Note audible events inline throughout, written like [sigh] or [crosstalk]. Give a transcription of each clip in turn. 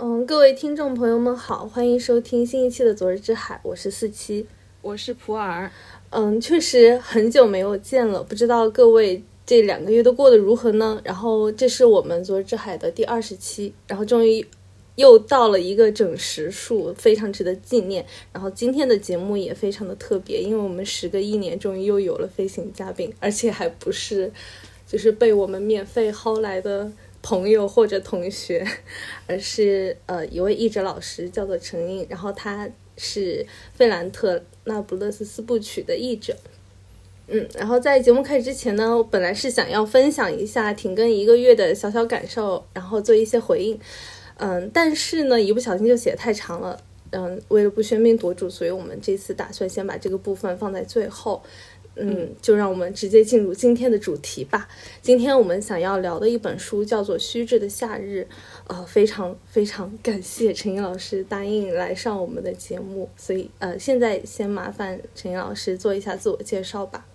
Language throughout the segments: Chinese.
嗯，各位听众朋友们好，欢迎收听新一期的《昨日之海》，我是四七，我是普洱。嗯，确实很久没有见了，不知道各位这两个月都过得如何呢？然后这是我们《昨日之海》的第二十期，然后终于又到了一个整十数，非常值得纪念。然后今天的节目也非常的特别，因为我们时隔一年，终于又有了飞行嘉宾，而且还不是就是被我们免费薅来的。朋友或者同学，[laughs] 而是呃一位译者老师，叫做陈英，然后他是费兰特那不勒斯四部曲的译者。嗯，然后在节目开始之前呢，我本来是想要分享一下停更一个月的小小感受，然后做一些回应。嗯，但是呢，一不小心就写太长了。嗯，为了不喧宾夺主，所以我们这次打算先把这个部分放在最后。嗯，就让我们直接进入今天的主题吧。今天我们想要聊的一本书叫做《虚掷的夏日》，呃，非常非常感谢陈英老师答应来上我们的节目，所以呃，现在先麻烦陈英老师做一下自我介绍吧。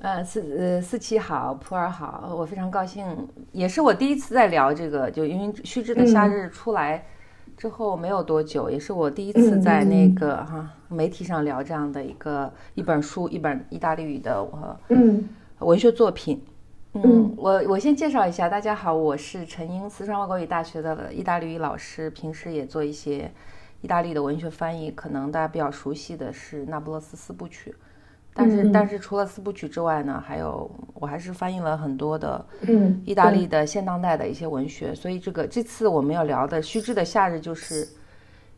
呃，四呃四七好，普洱好，我非常高兴，也是我第一次在聊这个，就因为《虚掷的夏日》出来。之后没有多久，也是我第一次在那个哈媒体上聊这样的一个一本书，一本意大利语的嗯文学作品。嗯，我我先介绍一下，大家好，我是陈英，四川外国语大学的意大利语老师，平时也做一些意大利的文学翻译，可能大家比较熟悉的是《那不勒斯四部曲》。但是，但是除了四部曲之外呢，还有我还是翻译了很多的，嗯，意大利的现当代的一些文学。所以，这个这次我们要聊的《虚掷的夏日》就是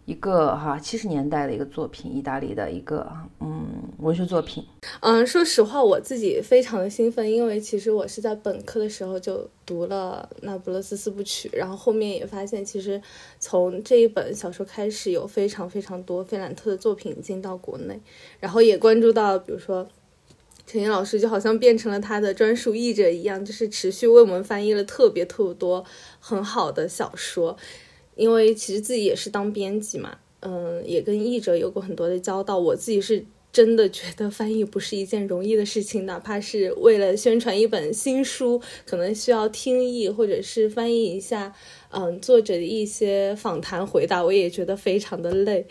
一个哈七十年代的一个作品，意大利的一个嗯文学作品。嗯，说实话，我自己非常的兴奋，因为其实我是在本科的时候就读了《那不勒斯四部曲》，然后后面也发现，其实从这一本小说开始，有非常非常多费兰特的作品进到国内，然后也关注到，比如说陈英老师，就好像变成了他的专属译者一样，就是持续为我们翻译了特别特别多很好的小说。因为其实自己也是当编辑嘛，嗯，也跟译者有过很多的交道，我自己是。真的觉得翻译不是一件容易的事情，哪怕是为了宣传一本新书，可能需要听译或者是翻译一下，嗯，作者的一些访谈回答，我也觉得非常的累。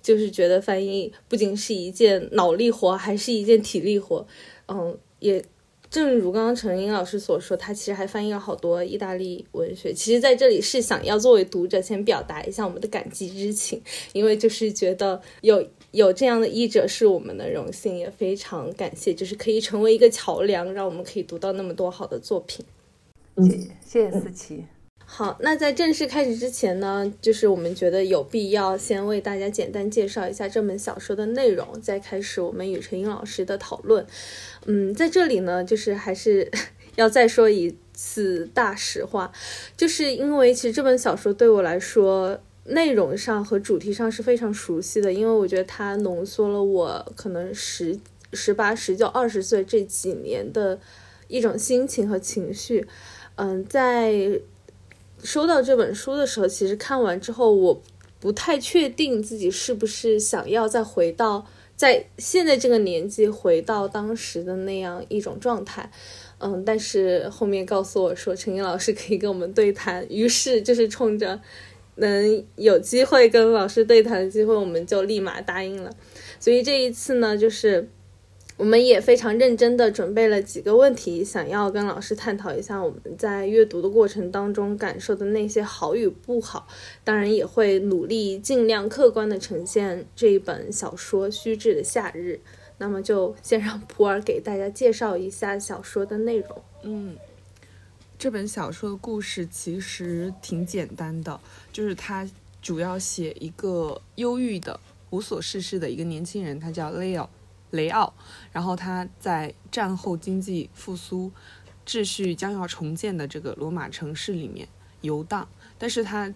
就是觉得翻译不仅是一件脑力活，还是一件体力活。嗯，也正如刚刚陈英老师所说，他其实还翻译了好多意大利文学。其实在这里是想要作为读者先表达一下我们的感激之情，因为就是觉得有。有这样的译者是我们的荣幸，也非常感谢，就是可以成为一个桥梁，让我们可以读到那么多好的作品。谢谢，谢谢思琪。好，那在正式开始之前呢，就是我们觉得有必要先为大家简单介绍一下这本小说的内容，再开始我们与陈英老师的讨论。嗯，在这里呢，就是还是 [laughs] 要再说一次大实话，就是因为其实这本小说对我来说。内容上和主题上是非常熟悉的，因为我觉得它浓缩了我可能十十八、十九、二十岁这几年的一种心情和情绪。嗯，在收到这本书的时候，其实看完之后，我不太确定自己是不是想要再回到在现在这个年纪回到当时的那样一种状态。嗯，但是后面告诉我说陈英老师可以跟我们对谈，于是就是冲着。能有机会跟老师对谈的机会，我们就立马答应了。所以这一次呢，就是我们也非常认真的准备了几个问题，想要跟老师探讨一下我们在阅读的过程当中感受的那些好与不好。当然，也会努力尽量客观的呈现这一本小说《虚掷的夏日》。那么，就先让普洱给大家介绍一下小说的内容。嗯。这本小说的故事其实挺简单的，就是它主要写一个忧郁的、无所事事的一个年轻人，他叫雷奥，雷奥。然后他在战后经济复苏、秩序将要重建的这个罗马城市里面游荡，但是他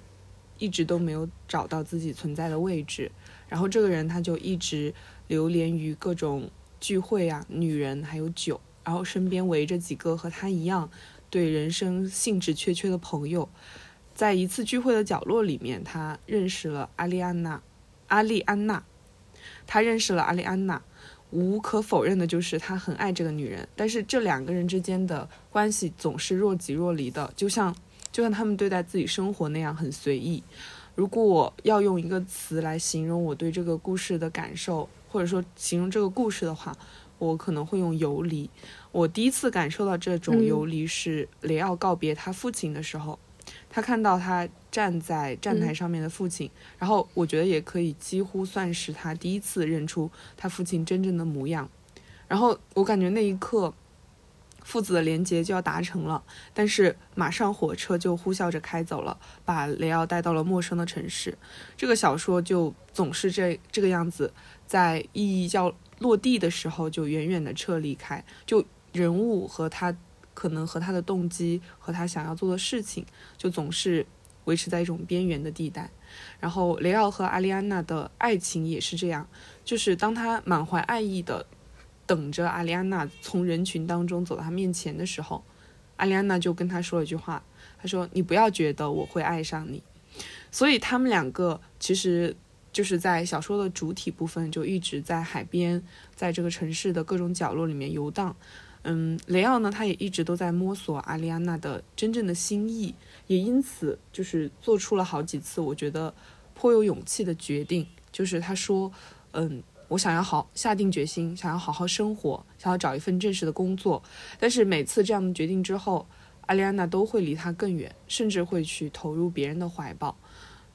一直都没有找到自己存在的位置。然后这个人他就一直流连于各种聚会啊、女人还有酒，然后身边围着几个和他一样。对人生兴致缺缺的朋友，在一次聚会的角落里面，他认识了阿丽安娜。阿丽安娜，他认识了阿丽安娜。无可否认的就是他很爱这个女人，但是这两个人之间的关系总是若即若离的，就像就像他们对待自己生活那样很随意。如果我要用一个词来形容我对这个故事的感受，或者说形容这个故事的话，我可能会用游离。我第一次感受到这种游离是雷奥告别他父亲的时候，他看到他站在站台上面的父亲，然后我觉得也可以几乎算是他第一次认出他父亲真正的模样。然后我感觉那一刻。父子的连结就要达成了，但是马上火车就呼啸着开走了，把雷奥带到了陌生的城市。这个小说就总是这这个样子，在意义要落地的时候就远远的撤离开，就人物和他可能和他的动机和他想要做的事情，就总是维持在一种边缘的地带。然后雷奥和阿丽安娜的爱情也是这样，就是当他满怀爱意的。等着阿丽安娜从人群当中走到他面前的时候，阿丽安娜就跟他说了一句话：“他说你不要觉得我会爱上你。”所以他们两个其实就是在小说的主体部分就一直在海边，在这个城市的各种角落里面游荡。嗯，雷奥呢，他也一直都在摸索阿丽安娜的真正的心意，也因此就是做出了好几次我觉得颇有勇气的决定，就是他说：“嗯。”我想要好下定决心，想要好好生活，想要找一份正式的工作。但是每次这样的决定之后，阿丽安娜都会离他更远，甚至会去投入别人的怀抱。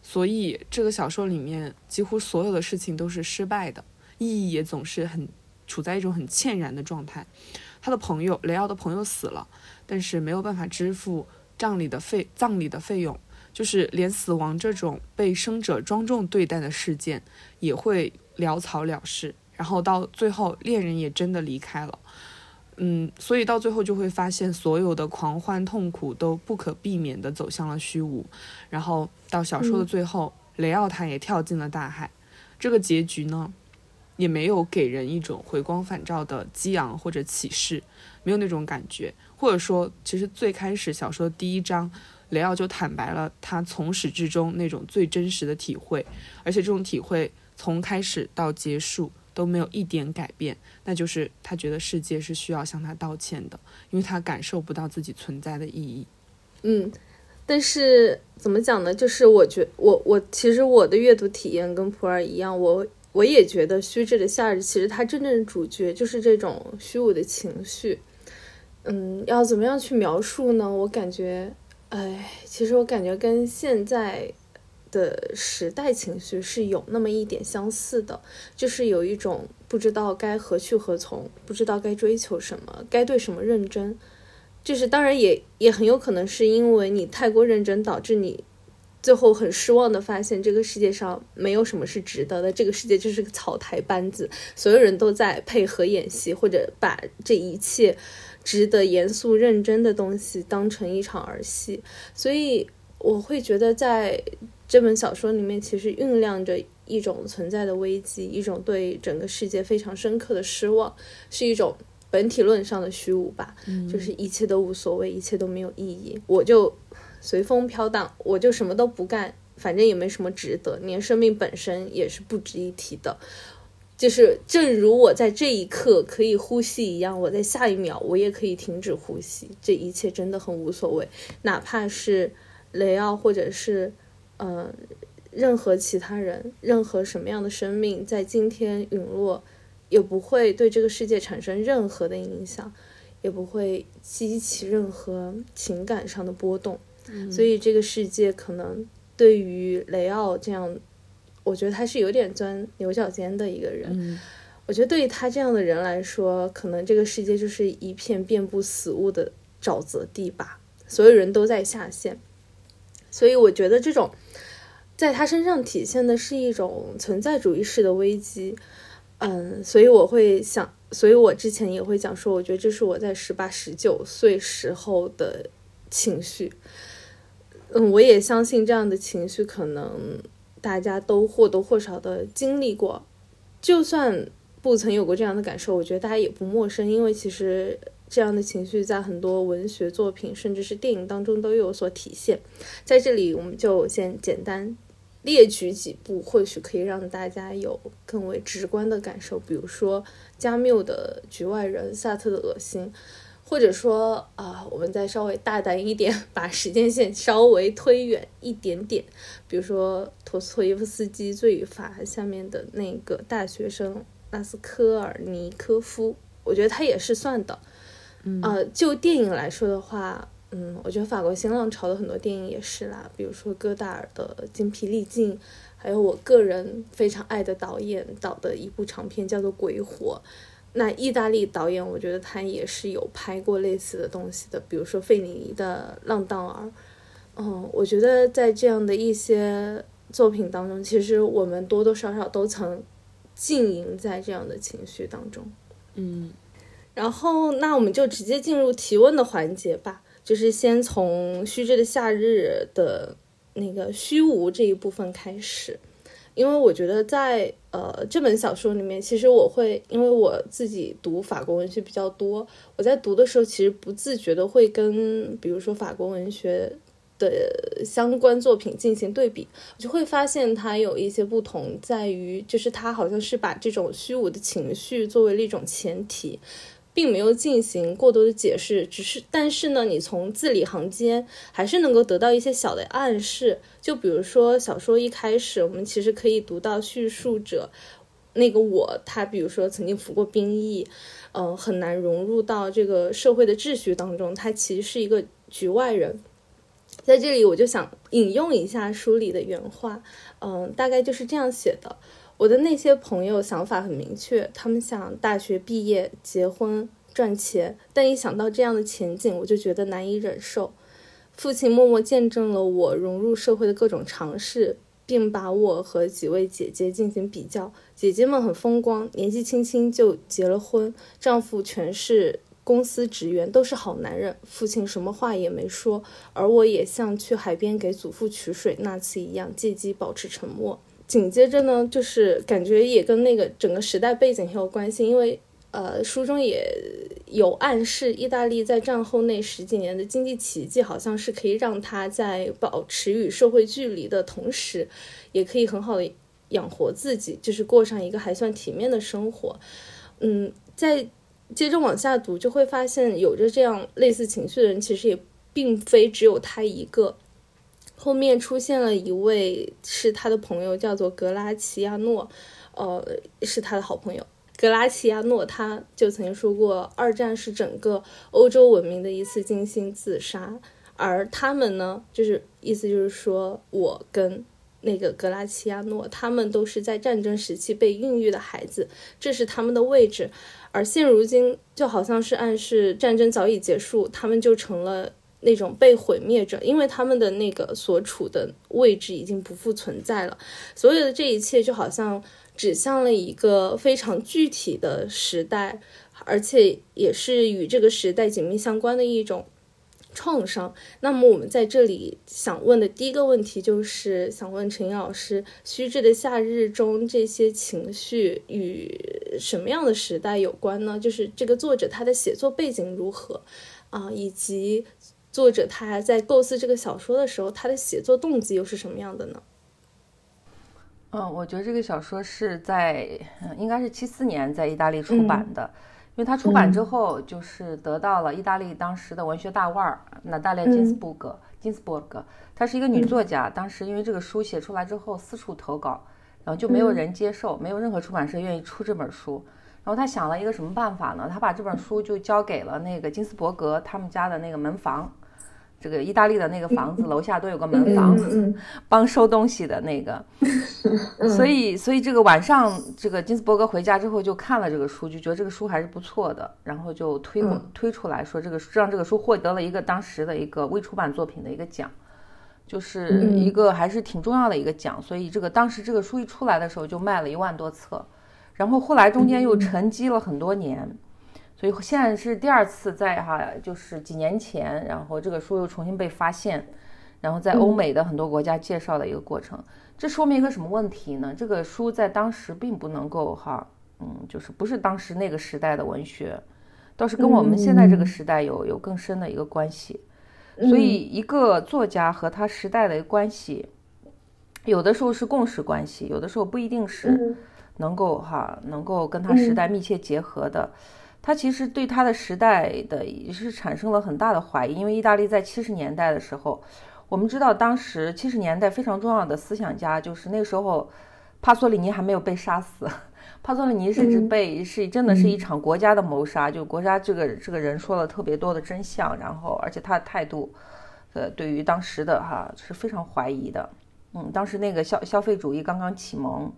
所以这个小说里面几乎所有的事情都是失败的，意义也总是很处在一种很歉然的状态。他的朋友雷奥的朋友死了，但是没有办法支付葬礼的费葬礼的费用，就是连死亡这种被生者庄重对待的事件也会。潦草了事，然后到最后，恋人也真的离开了，嗯，所以到最后就会发现，所有的狂欢痛苦都不可避免地走向了虚无，然后到小说的最后，雷奥他也跳进了大海，这个结局呢，也没有给人一种回光返照的激昂或者启示，没有那种感觉，或者说，其实最开始小说第一章，雷奥就坦白了他从始至终那种最真实的体会，而且这种体会。从开始到结束都没有一点改变，那就是他觉得世界是需要向他道歉的，因为他感受不到自己存在的意义。嗯，但是怎么讲呢？就是我觉我我其实我的阅读体验跟普洱一样，我我也觉得虚掷的夏日其实它真正的主角就是这种虚无的情绪。嗯，要怎么样去描述呢？我感觉，哎，其实我感觉跟现在。的时代情绪是有那么一点相似的，就是有一种不知道该何去何从，不知道该追求什么，该对什么认真。就是当然也也很有可能是因为你太过认真，导致你最后很失望的发现这个世界上没有什么是值得的，这个世界就是个草台班子，所有人都在配合演戏，或者把这一切值得严肃认真的东西当成一场儿戏。所以我会觉得在。这本小说里面其实酝酿着一种存在的危机，一种对整个世界非常深刻的失望，是一种本体论上的虚无吧。就是一切都无所谓，一切都没有意义，我就随风飘荡，我就什么都不干，反正也没什么值得，连生命本身也是不值一提的。就是正如我在这一刻可以呼吸一样，我在下一秒我也可以停止呼吸。这一切真的很无所谓，哪怕是雷奥或者是。嗯，任何其他人，任何什么样的生命，在今天陨落，也不会对这个世界产生任何的影响，也不会激起任何情感上的波动。所以，这个世界可能对于雷奥这样，我觉得他是有点钻牛角尖的一个人。我觉得对于他这样的人来说，可能这个世界就是一片遍布死物的沼泽地吧，所有人都在下线。所以我觉得这种，在他身上体现的是一种存在主义式的危机，嗯，所以我会想，所以我之前也会讲说，我觉得这是我在十八、十九岁时候的情绪，嗯，我也相信这样的情绪可能大家都或多或少的经历过，就算不曾有过这样的感受，我觉得大家也不陌生，因为其实。这样的情绪在很多文学作品，甚至是电影当中都有所体现。在这里，我们就先简单列举几部，或许可以让大家有更为直观的感受。比如说加缪的《局外人》，萨特的《恶心》，或者说啊，我们再稍微大胆一点，把时间线稍微推远一点点，比如说托斯托耶夫斯基《罪与罚》下面的那个大学生拉斯科尔尼科夫，我觉得他也是算的。呃，就电影来说的话，嗯，我觉得法国新浪潮的很多电影也是啦，比如说戈达尔的《精疲力尽》，还有我个人非常爱的导演导的一部长片叫做《鬼火》。那意大利导演，我觉得他也是有拍过类似的东西的，比如说费里尼的《浪荡儿》。嗯，我觉得在这样的一些作品当中，其实我们多多少少都曾浸淫在这样的情绪当中。嗯，然后那我们就直接进入提问的环节吧，就是先从虚掷的夏日的那个虚无这一部分开始。因为我觉得在呃这本小说里面，其实我会因为我自己读法国文学比较多，我在读的时候其实不自觉的会跟比如说法国文学的相关作品进行对比，我就会发现它有一些不同，在于就是它好像是把这种虚无的情绪作为了一种前提。并没有进行过多的解释，只是，但是呢，你从字里行间还是能够得到一些小的暗示。就比如说小说一开始，我们其实可以读到叙述者那个我，他比如说曾经服过兵役，嗯，很难融入到这个社会的秩序当中，他其实是一个局外人。在这里，我就想引用一下书里的原话，嗯，大概就是这样写的。我的那些朋友想法很明确，他们想大学毕业、结婚、赚钱，但一想到这样的前景，我就觉得难以忍受。父亲默默见证了我融入社会的各种尝试，并把我和几位姐姐进行比较。姐姐们很风光，年纪轻轻就结了婚，丈夫全是公司职员，都是好男人。父亲什么话也没说，而我也像去海边给祖父取水那次一样，借机保持沉默。紧接着呢，就是感觉也跟那个整个时代背景很有关系，因为呃，书中也有暗示，意大利在战后那十几年的经济奇迹，好像是可以让他在保持与社会距离的同时，也可以很好的养活自己，就是过上一个还算体面的生活。嗯，在接着往下读，就会发现有着这样类似情绪的人，其实也并非只有他一个。后面出现了一位是他的朋友，叫做格拉齐亚诺，呃，是他的好朋友。格拉齐亚诺他就曾经说过，二战是整个欧洲文明的一次精心自杀。而他们呢，就是意思就是说，我跟那个格拉齐亚诺，他们都是在战争时期被孕育的孩子，这是他们的位置。而现如今，就好像是暗示战争早已结束，他们就成了。那种被毁灭者，因为他们的那个所处的位置已经不复存在了。所有的这一切就好像指向了一个非常具体的时代，而且也是与这个时代紧密相关的一种创伤。那么我们在这里想问的第一个问题就是，想问陈老师，《虚掷的夏日》中这些情绪与什么样的时代有关呢？就是这个作者他的写作背景如何啊，以及。作者他在构思这个小说的时候，他的写作动机又是什么样的呢？嗯，我觉得这个小说是在应该是七四年在意大利出版的，因为它出版之后就是得到了意大利当时的文学大腕儿娜大列金斯伯格，金斯伯格，她是一个女作家。当时因为这个书写出来之后四处投稿，然后就没有人接受，没有任何出版社愿意出这本书。然后他想了一个什么办法呢？他把这本书就交给了那个金斯伯格他们家的那个门房。这个意大利的那个房子楼下都有个门房，帮收东西的那个，[laughs] 所以所以这个晚上，这个金斯伯格回家之后就看了这个书，就觉得这个书还是不错的，然后就推推出来说这个让这个书获得了一个当时的一个未出版作品的一个奖，就是一个还是挺重要的一个奖，所以这个当时这个书一出来的时候就卖了一万多册，然后后来中间又沉积了很多年。所以现在是第二次在哈，就是几年前，然后这个书又重新被发现，然后在欧美的很多国家介绍的一个过程。这说明一个什么问题呢？这个书在当时并不能够哈，嗯，就是不是当时那个时代的文学，倒是跟我们现在这个时代有有更深的一个关系。所以一个作家和他时代的关系，有的时候是共识关系，有的时候不一定是能够哈能够跟他时代密切结合的。他其实对他的时代的也是产生了很大的怀疑，因为意大利在七十年代的时候，我们知道当时七十年代非常重要的思想家就是那时候，帕索里尼还没有被杀死，帕索里尼甚至被是真的是一场国家的谋杀，就国家这个这个人说了特别多的真相，然后而且他的态度，呃，对于当时的哈是非常怀疑的，嗯，当时那个消消费主义刚刚启蒙。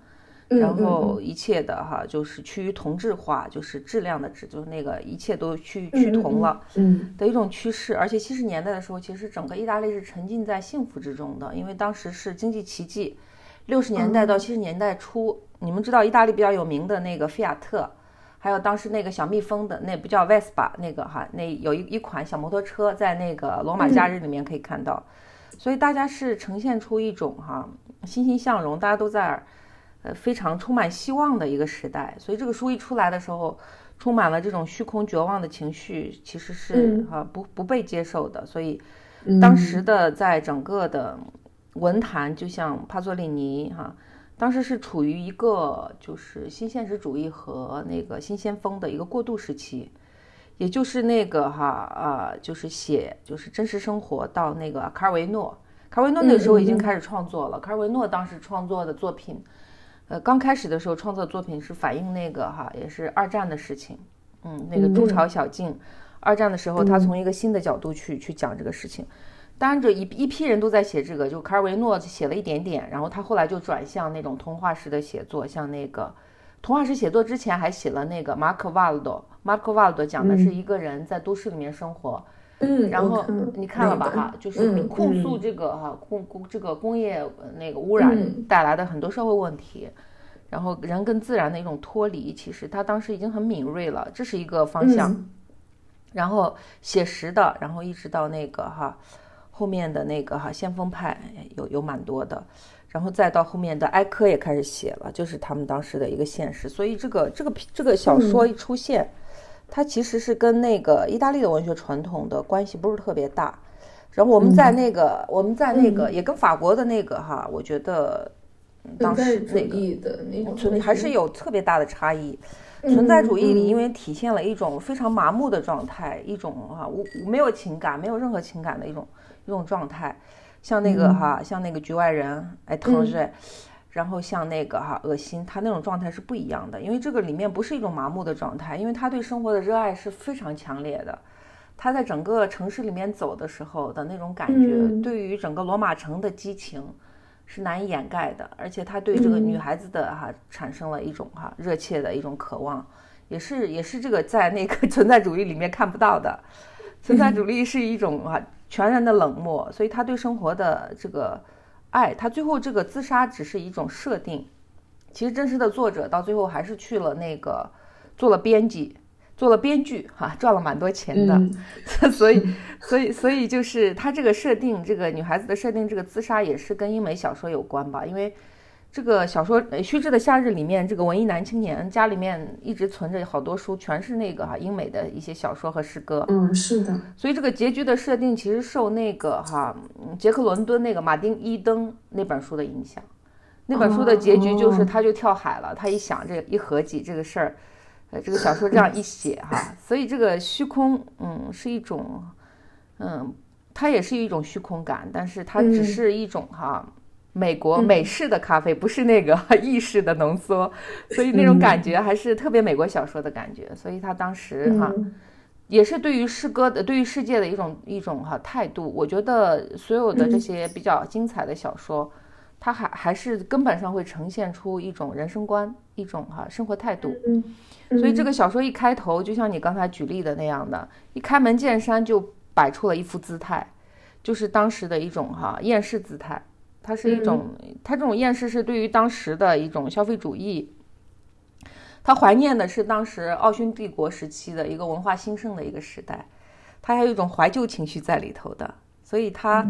然后一切的哈，就是趋于同质化，就是质量的质，就是那个一切都趋趋同了，嗯，的一种趋势。而且七十年代的时候，其实整个意大利是沉浸在幸福之中的，因为当时是经济奇迹。六十年代到七十年代初，你们知道意大利比较有名的那个菲亚特，还有当时那个小蜜蜂的那不叫 Vespa 那个哈，那有一一款小摩托车在那个罗马假日里面可以看到，所以大家是呈现出一种哈欣欣向荣，大家都在。呃，非常充满希望的一个时代，所以这个书一出来的时候，充满了这种虚空绝望的情绪，其实是啊不不被接受的。所以，当时的在整个的文坛，就像帕索里尼哈，当时是处于一个就是新现实主义和那个新先锋的一个过渡时期，也就是那个哈啊，就是写就是真实生活到那个卡尔维诺，卡尔维诺那个时候已经开始创作了，卡尔维诺当时创作的作品。呃，刚开始的时候创作作品是反映那个哈，也是二战的事情，嗯，那个筑巢小径，二战的时候他从一个新的角度去去讲这个事情。当然，这一一批人都在写这个，就卡尔维诺写了一点点，然后他后来就转向那种童话式的写作，像那个童话式写作之前还写了那个马可瓦尔多，马可瓦尔多讲的是一个人在都市里面生活。嗯，然后你看了吧哈，就是控诉这个哈工工这个工业那个污染带来的很多社会问题，然后人跟自然的一种脱离，其实他当时已经很敏锐了，这是一个方向。然后写实的，然后一直到那个哈后面的那个哈先锋派有有蛮多的，然后再到后面的埃科也开始写了，就是他们当时的一个现实。所以这个这个这个小说一出现。它其实是跟那个意大利的文学传统的关系不是特别大，然后我们在那个我们在那个也跟法国的那个哈，我觉得当时那个存还是有特别大的差异。存在主义里因为体现了一种非常麻木的状态，一种哈无没有情感、没有任何情感的一种一种状态，像那个哈像那个局外人哎唐日。然后像那个哈恶心，他那种状态是不一样的，因为这个里面不是一种麻木的状态，因为他对生活的热爱是非常强烈的。他在整个城市里面走的时候的那种感觉，对于整个罗马城的激情是难以掩盖的。而且他对这个女孩子的哈产生了一种哈热切的一种渴望，也是也是这个在那个 [laughs] 存在主义里面看不到的。存在主义是一种哈全然的冷漠，所以他对生活的这个。爱他最后这个自杀只是一种设定，其实真实的作者到最后还是去了那个做了编辑，做了编剧哈，赚了蛮多钱的，[laughs] 所以所以所以就是他这个设定，这个女孩子的设定，这个自杀也是跟英美小说有关吧，因为。这个小说《虚掷的夏日》里面，这个文艺男青年家里面一直存着好多书，全是那个哈英美的一些小说和诗歌。嗯，是的。所以这个结局的设定其实受那个哈杰克伦敦那个马丁伊登那本书的影响。那本书的结局就是他就跳海了。他一想这一合计这个事儿，呃，这个小说这样一写哈，所以这个虚空，嗯，是一种，嗯，它也是一种虚空感，但是它只是一种哈。美国美式的咖啡不是那个 [laughs] 意式的浓缩，所以那种感觉还是特别美国小说的感觉。所以他当时哈，也是对于诗歌的、对于世界的一种一种哈态度。我觉得所有的这些比较精彩的小说，它还还是根本上会呈现出一种人生观、一种哈生活态度。所以这个小说一开头，就像你刚才举例的那样的，一开门见山就摆出了一副姿态，就是当时的一种哈厌世姿态。它是一种，它这种厌世是对于当时的一种消费主义，他怀念的是当时奥匈帝国时期的一个文化兴盛的一个时代，他还有一种怀旧情绪在里头的，所以他，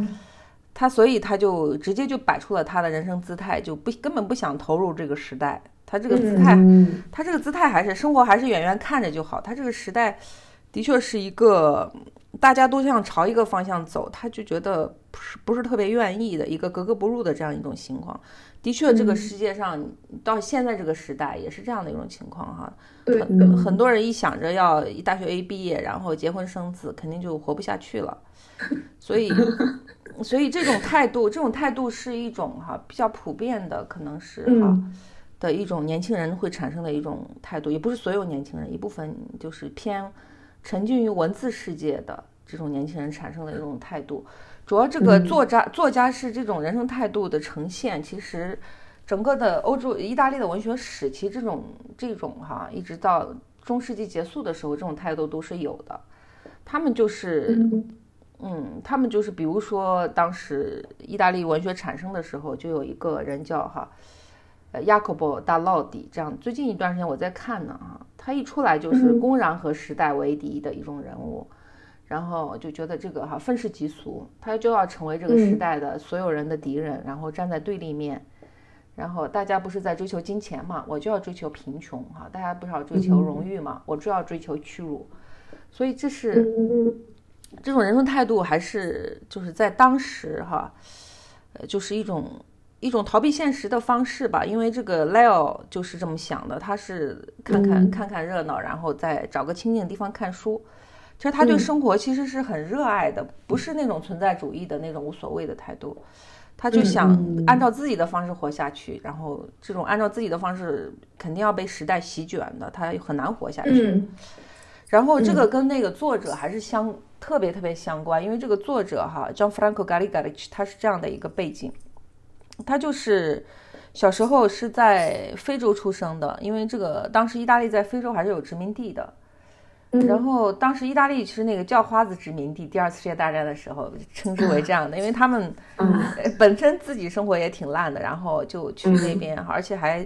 他所以他就直接就摆出了他的人生姿态，就不根本不想投入这个时代，他这个姿态，他这个姿态还是生活还是远远看着就好，他这个时代。的的确是一个大家都想朝一个方向走，他就觉得不是不是特别愿意的一个格格不入的这样一种情况。的确，这个世界上到现在这个时代也是这样的一种情况哈。很很多人一想着要大学 A 毕业，然后结婚生子，肯定就活不下去了。[laughs] 所以，所以这种态度，这种态度是一种哈比较普遍的，可能是哈的一种年轻人会产生的一种态度，也不是所有年轻人，一部分就是偏沉浸于文字世界的这种年轻人产生的一种态度。主要这个作家作家是这种人生态度的呈现，其实整个的欧洲、意大利的文学史，其实这种这种哈，一直到中世纪结束的时候，这种态度都是有的。他们就是，嗯，他们就是，比如说当时意大利文学产生的时候，就有一个人叫哈，呃，雅科波·达洛迪，这样最近一段时间我在看呢啊，他一出来就是公然和时代为敌的一种人物。然后就觉得这个哈愤世嫉俗，他就要成为这个时代的所有人的敌人，然后站在对立面。然后大家不是在追求金钱嘛，我就要追求贫穷哈。大家不是要追求荣誉嘛，我就要追求屈辱。所以这是这种人生态度，还是就是在当时哈，呃，就是一种一种逃避现实的方式吧。因为这个 Leo 就是这么想的，他是看看看看热闹，然后再找个清静的地方看书。其实他对生活其实是很热爱的，不是那种存在主义的那种无所谓的态度，他就想按照自己的方式活下去。然后这种按照自己的方式肯定要被时代席卷的，他很难活下去。然后这个跟那个作者还是相特别特别相关，因为这个作者哈，John Franco Gallegari，他是这样的一个背景，他就是小时候是在非洲出生的，因为这个当时意大利在非洲还是有殖民地的。然后，当时意大利其实那个叫花子殖民地，第二次世界大战的时候称之为这样的，因为他们本身自己生活也挺烂的，然后就去那边，而且还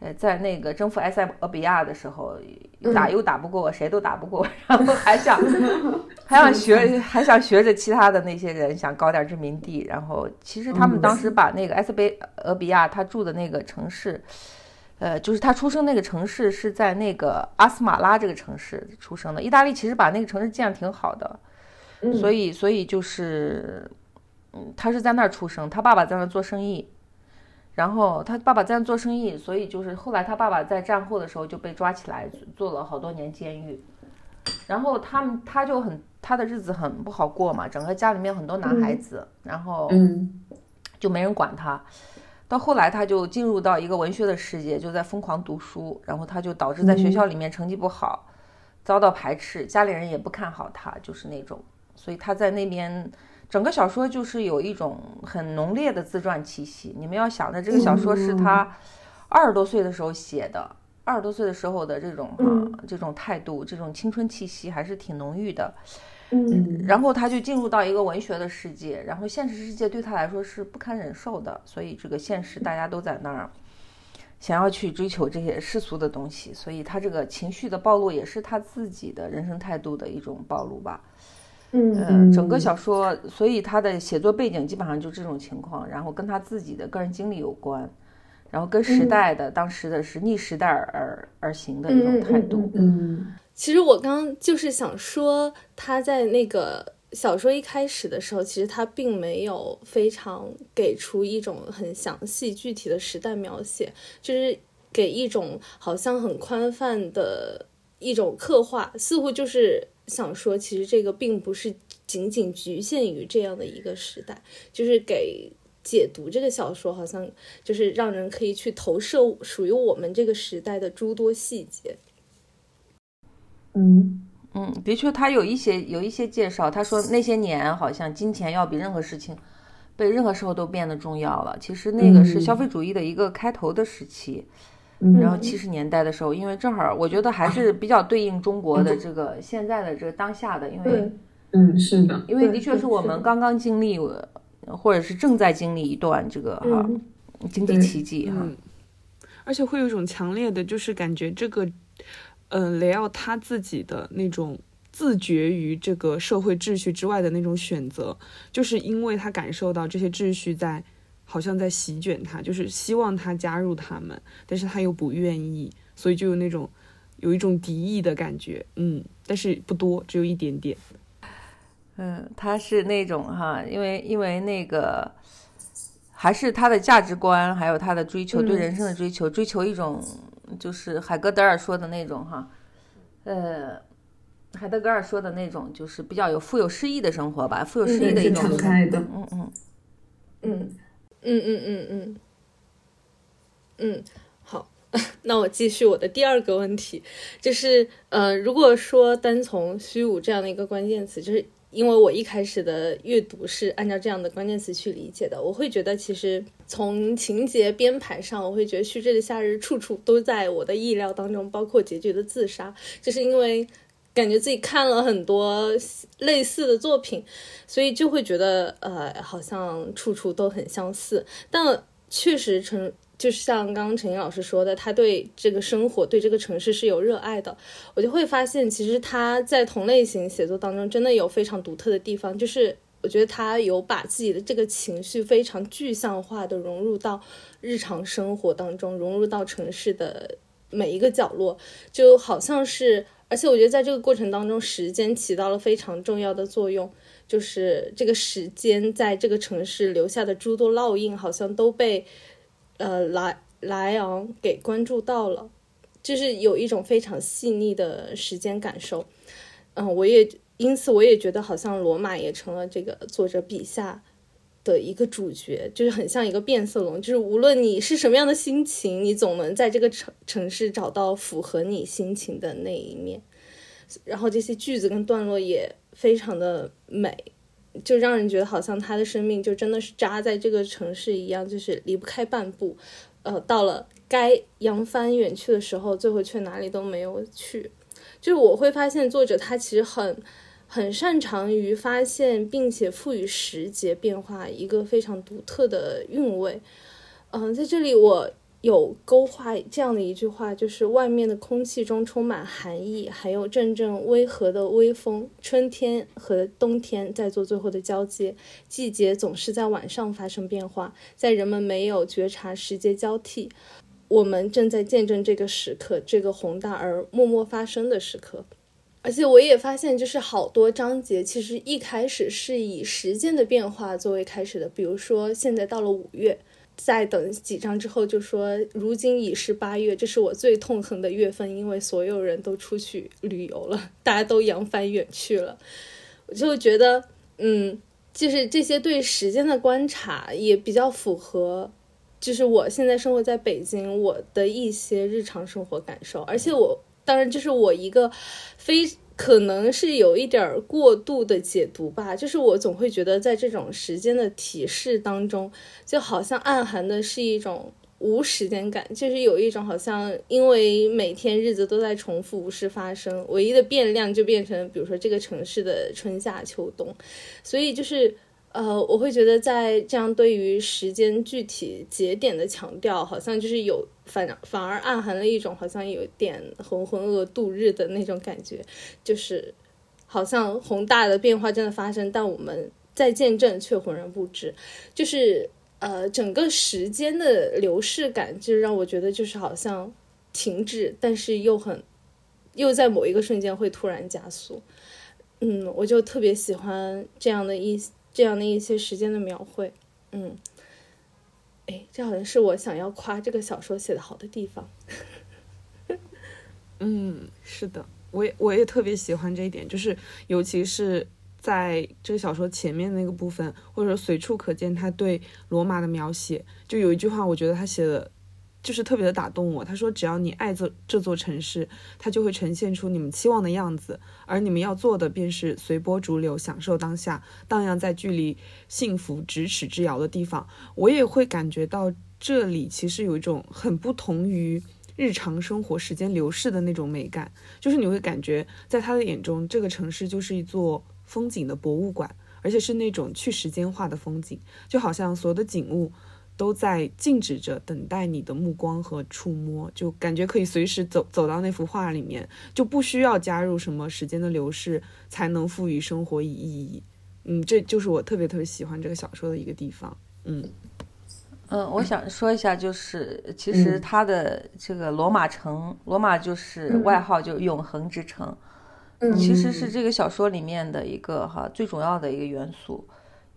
呃在那个征服埃塞俄比亚的时候打又打不过，谁都打不过，[laughs] 然后还想 [laughs] 还想学还想学着其他的那些人想搞点殖民地，然后其实他们当时把那个埃塞俄比亚他住的那个城市。呃，就是他出生那个城市是在那个阿斯马拉这个城市出生的。意大利其实把那个城市建的挺好的，所以所以就是，嗯，他是在那儿出生，他爸爸在那儿做生意，然后他爸爸在那做生意，所以就是后来他爸爸在战后的时候就被抓起来坐了好多年监狱，然后他们他就很他的日子很不好过嘛，整个家里面很多男孩子，然后就没人管他。到后来，他就进入到一个文学的世界，就在疯狂读书，然后他就导致在学校里面成绩不好，遭到排斥，家里人也不看好他，就是那种。所以他在那边，整个小说就是有一种很浓烈的自传气息。你们要想着，这个小说是他二十多岁的时候写的，二十多岁的时候的这种哈，这种态度，这种青春气息还是挺浓郁的。嗯，然后他就进入到一个文学的世界，然后现实世界对他来说是不堪忍受的，所以这个现实大家都在那儿，想要去追求这些世俗的东西，所以他这个情绪的暴露也是他自己的人生态度的一种暴露吧。嗯，整个小说，所以他的写作背景基本上就这种情况，然后跟他自己的个人经历有关，然后跟时代的当时的是逆时代而而行的一种态度。嗯。其实我刚刚就是想说，他在那个小说一开始的时候，其实他并没有非常给出一种很详细具体的时代描写，就是给一种好像很宽泛的一种刻画，似乎就是想说，其实这个并不是仅仅局限于这样的一个时代，就是给解读这个小说，好像就是让人可以去投射属于我们这个时代的诸多细节。嗯嗯，的确，他有一些有一些介绍。他说那些年好像金钱要比任何事情，被任何时候都变得重要了。其实那个是消费主义的一个开头的时期。然后七十年代的时候，因为正好我觉得还是比较对应中国的这个现在的这个当下的，因为嗯是的，因为的确是我们刚刚经历，或者是正在经历一段这个哈经济奇迹哈，而且会有一种强烈的，就是感觉这个。嗯，雷奥他自己的那种自觉于这个社会秩序之外的那种选择，就是因为他感受到这些秩序在好像在席卷他，就是希望他加入他们，但是他又不愿意，所以就有那种有一种敌意的感觉。嗯，但是不多，只有一点点。嗯，他是那种哈，因为因为那个还是他的价值观，还有他的追求，对人生的追求，追求一种就是海格德尔说的那种哈，呃，海德格尔说的那种就是比较有富有诗意的生活吧，富有诗意的一种，嗯嗯。嗯嗯嗯嗯嗯嗯，好，那我继续我的第二个问题，就是呃，如果说单从虚无这样的一个关键词，就是。因为我一开始的阅读是按照这样的关键词去理解的，我会觉得其实从情节编排上，我会觉得虚掷的夏日处处都在我的意料当中，包括结局的自杀，就是因为感觉自己看了很多类似的作品，所以就会觉得呃好像处处都很相似，但确实陈。就是像刚刚陈英老师说的，他对这个生活、对这个城市是有热爱的。我就会发现，其实他在同类型写作当中，真的有非常独特的地方。就是我觉得他有把自己的这个情绪非常具象化的融入到日常生活当中，融入到城市的每一个角落，就好像是。而且我觉得在这个过程当中，时间起到了非常重要的作用。就是这个时间在这个城市留下的诸多烙印，好像都被。呃，莱莱昂给关注到了，就是有一种非常细腻的时间感受。嗯，我也因此我也觉得，好像罗马也成了这个作者笔下的一个主角，就是很像一个变色龙，就是无论你是什么样的心情，你总能在这个城城市找到符合你心情的那一面。然后这些句子跟段落也非常的美。就让人觉得好像他的生命就真的是扎在这个城市一样，就是离不开半步。呃，到了该扬帆远去的时候，最后却哪里都没有去。就是我会发现，作者他其实很很擅长于发现并且赋予时节变化一个非常独特的韵味。嗯，在这里我。有勾画这样的一句话，就是外面的空气中充满寒意，还有阵阵微和的微风。春天和冬天在做最后的交接，季节总是在晚上发生变化，在人们没有觉察时节交替，我们正在见证这个时刻，这个宏大而默默发生的时刻。而且我也发现，就是好多章节其实一开始是以时间的变化作为开始的，比如说现在到了五月。再等几章之后，就说如今已是八月，这是我最痛恨的月份，因为所有人都出去旅游了，大家都扬帆远去了。我就觉得，嗯，就是这些对时间的观察也比较符合，就是我现在生活在北京，我的一些日常生活感受。而且我当然就是我一个非。可能是有一点过度的解读吧，就是我总会觉得在这种时间的提示当中，就好像暗含的是一种无时间感，就是有一种好像因为每天日子都在重复，无事发生，唯一的变量就变成比如说这个城市的春夏秋冬，所以就是。呃，我会觉得在这样对于时间具体节点的强调，好像就是有反反而暗含了一种好像有点浑浑噩度日的那种感觉，就是好像宏大的变化真的发生，但我们在见证却浑然不知，就是呃整个时间的流逝感，就让我觉得就是好像停滞，但是又很又在某一个瞬间会突然加速，嗯，我就特别喜欢这样的一。这样的一些时间的描绘，嗯，哎，这好像是我想要夸这个小说写的好的地方。[laughs] 嗯，是的，我也我也特别喜欢这一点，就是尤其是在这个小说前面那个部分，或者随处可见他对罗马的描写，就有一句话，我觉得他写的。就是特别的打动我。他说：“只要你爱这这座城市，它就会呈现出你们期望的样子。而你们要做的，便是随波逐流，享受当下，荡漾在距离幸福咫尺之遥的地方。”我也会感觉到这里其实有一种很不同于日常生活时间流逝的那种美感。就是你会感觉，在他的眼中，这个城市就是一座风景的博物馆，而且是那种去时间化的风景，就好像所有的景物。都在静止着，等待你的目光和触摸，就感觉可以随时走走到那幅画里面，就不需要加入什么时间的流逝才能赋予生活以意义。嗯，这就是我特别特别喜欢这个小说的一个地方。嗯嗯，我想说一下，就是其实它的这个罗马城，罗马就是外号就永恒之城，其实是这个小说里面的一个哈最重要的一个元素。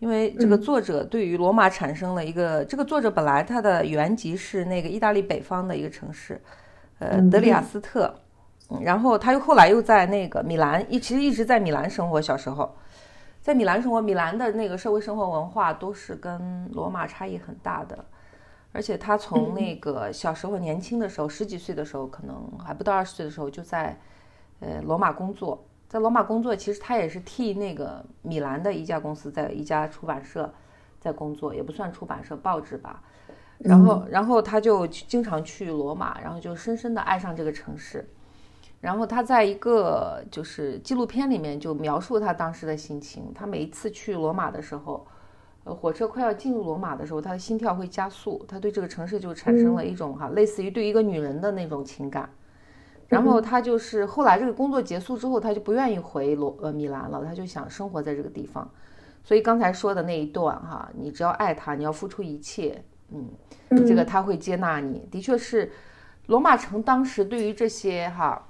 因为这个作者对于罗马产生了一个，这个作者本来他的原籍是那个意大利北方的一个城市，呃，德里亚斯特，然后他又后来又在那个米兰，一其实一直在米兰生活。小时候在米兰生活，米兰的那个社会生活文化都是跟罗马差异很大的，而且他从那个小时候年轻的时候，十几岁的时候，可能还不到二十岁的时候，就在呃罗马工作。在罗马工作，其实他也是替那个米兰的一家公司，在一家出版社在工作，也不算出版社，报纸吧。然后，然后他就经常去罗马，然后就深深的爱上这个城市。然后他在一个就是纪录片里面就描述他当时的心情。他每一次去罗马的时候，呃，火车快要进入罗马的时候，他的心跳会加速，他对这个城市就产生了一种哈，类似于对一个女人的那种情感。然后他就是后来这个工作结束之后，他就不愿意回罗呃米兰了，他就想生活在这个地方。所以刚才说的那一段哈，你只要爱他，你要付出一切，嗯，这个他会接纳你。的确是，罗马城当时对于这些哈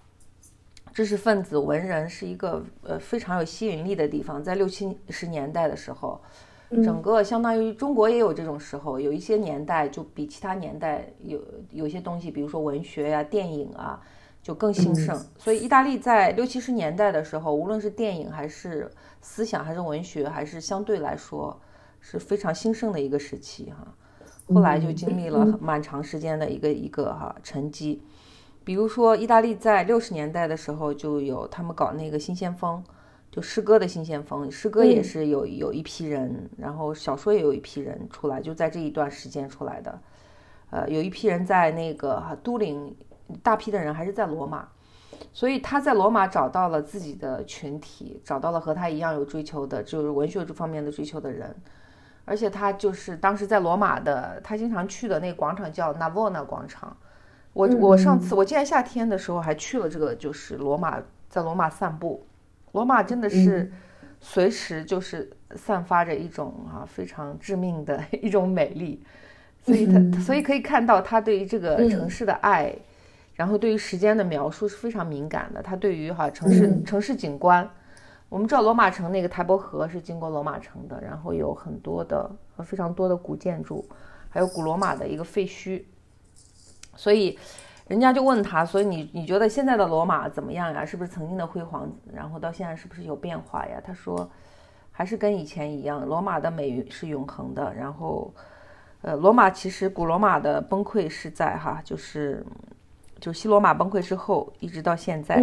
知识分子、文人是一个呃非常有吸引力的地方。在六七十年代的时候，整个相当于中国也有这种时候，有一些年代就比其他年代有有些东西，比如说文学呀、电影啊。就更兴盛，所以意大利在六七十年代的时候，无论是电影还是思想还是文学，还是相对来说是非常兴盛的一个时期哈。后来就经历了蛮长时间的一个一个哈沉积。比如说，意大利在六十年代的时候就有他们搞那个新先锋，就诗歌的新先锋，诗歌也是有有一批人，然后小说也有一批人出来，就在这一段时间出来的。呃，有一批人在那个哈都灵。大批的人还是在罗马，所以他在罗马找到了自己的群体，找到了和他一样有追求的，就是文学这方面的追求的人。而且他就是当时在罗马的，他经常去的那个广场叫 Navona 广场。我我上次我今年夏天的时候还去了这个，就是罗马，在罗马散步。罗马真的是随时就是散发着一种啊非常致命的 [laughs] 一种美丽，所以他所以可以看到他对于这个城市的爱。然后对于时间的描述是非常敏感的。他对于哈城市城市景观，我们知道罗马城那个台伯河是经过罗马城的，然后有很多的非常多的古建筑，还有古罗马的一个废墟。所以人家就问他，所以你你觉得现在的罗马怎么样呀？是不是曾经的辉煌？然后到现在是不是有变化呀？他说还是跟以前一样，罗马的美是永恒的。然后呃，罗马其实古罗马的崩溃是在哈就是。就西罗马崩溃之后，一直到现在，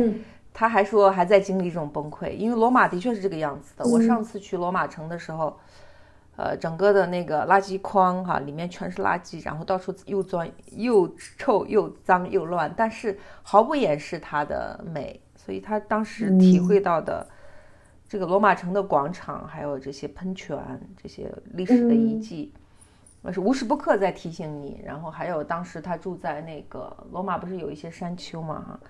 他还说还在经历这种崩溃，因为罗马的确是这个样子的。我上次去罗马城的时候，呃，整个的那个垃圾筐哈，里面全是垃圾，然后到处又脏又臭又脏又乱，但是毫不掩饰它的美。所以他当时体会到的这个罗马城的广场，还有这些喷泉，这些历史的遗迹。是无时不刻在提醒你，然后还有当时他住在那个罗马，不是有一些山丘嘛？哈，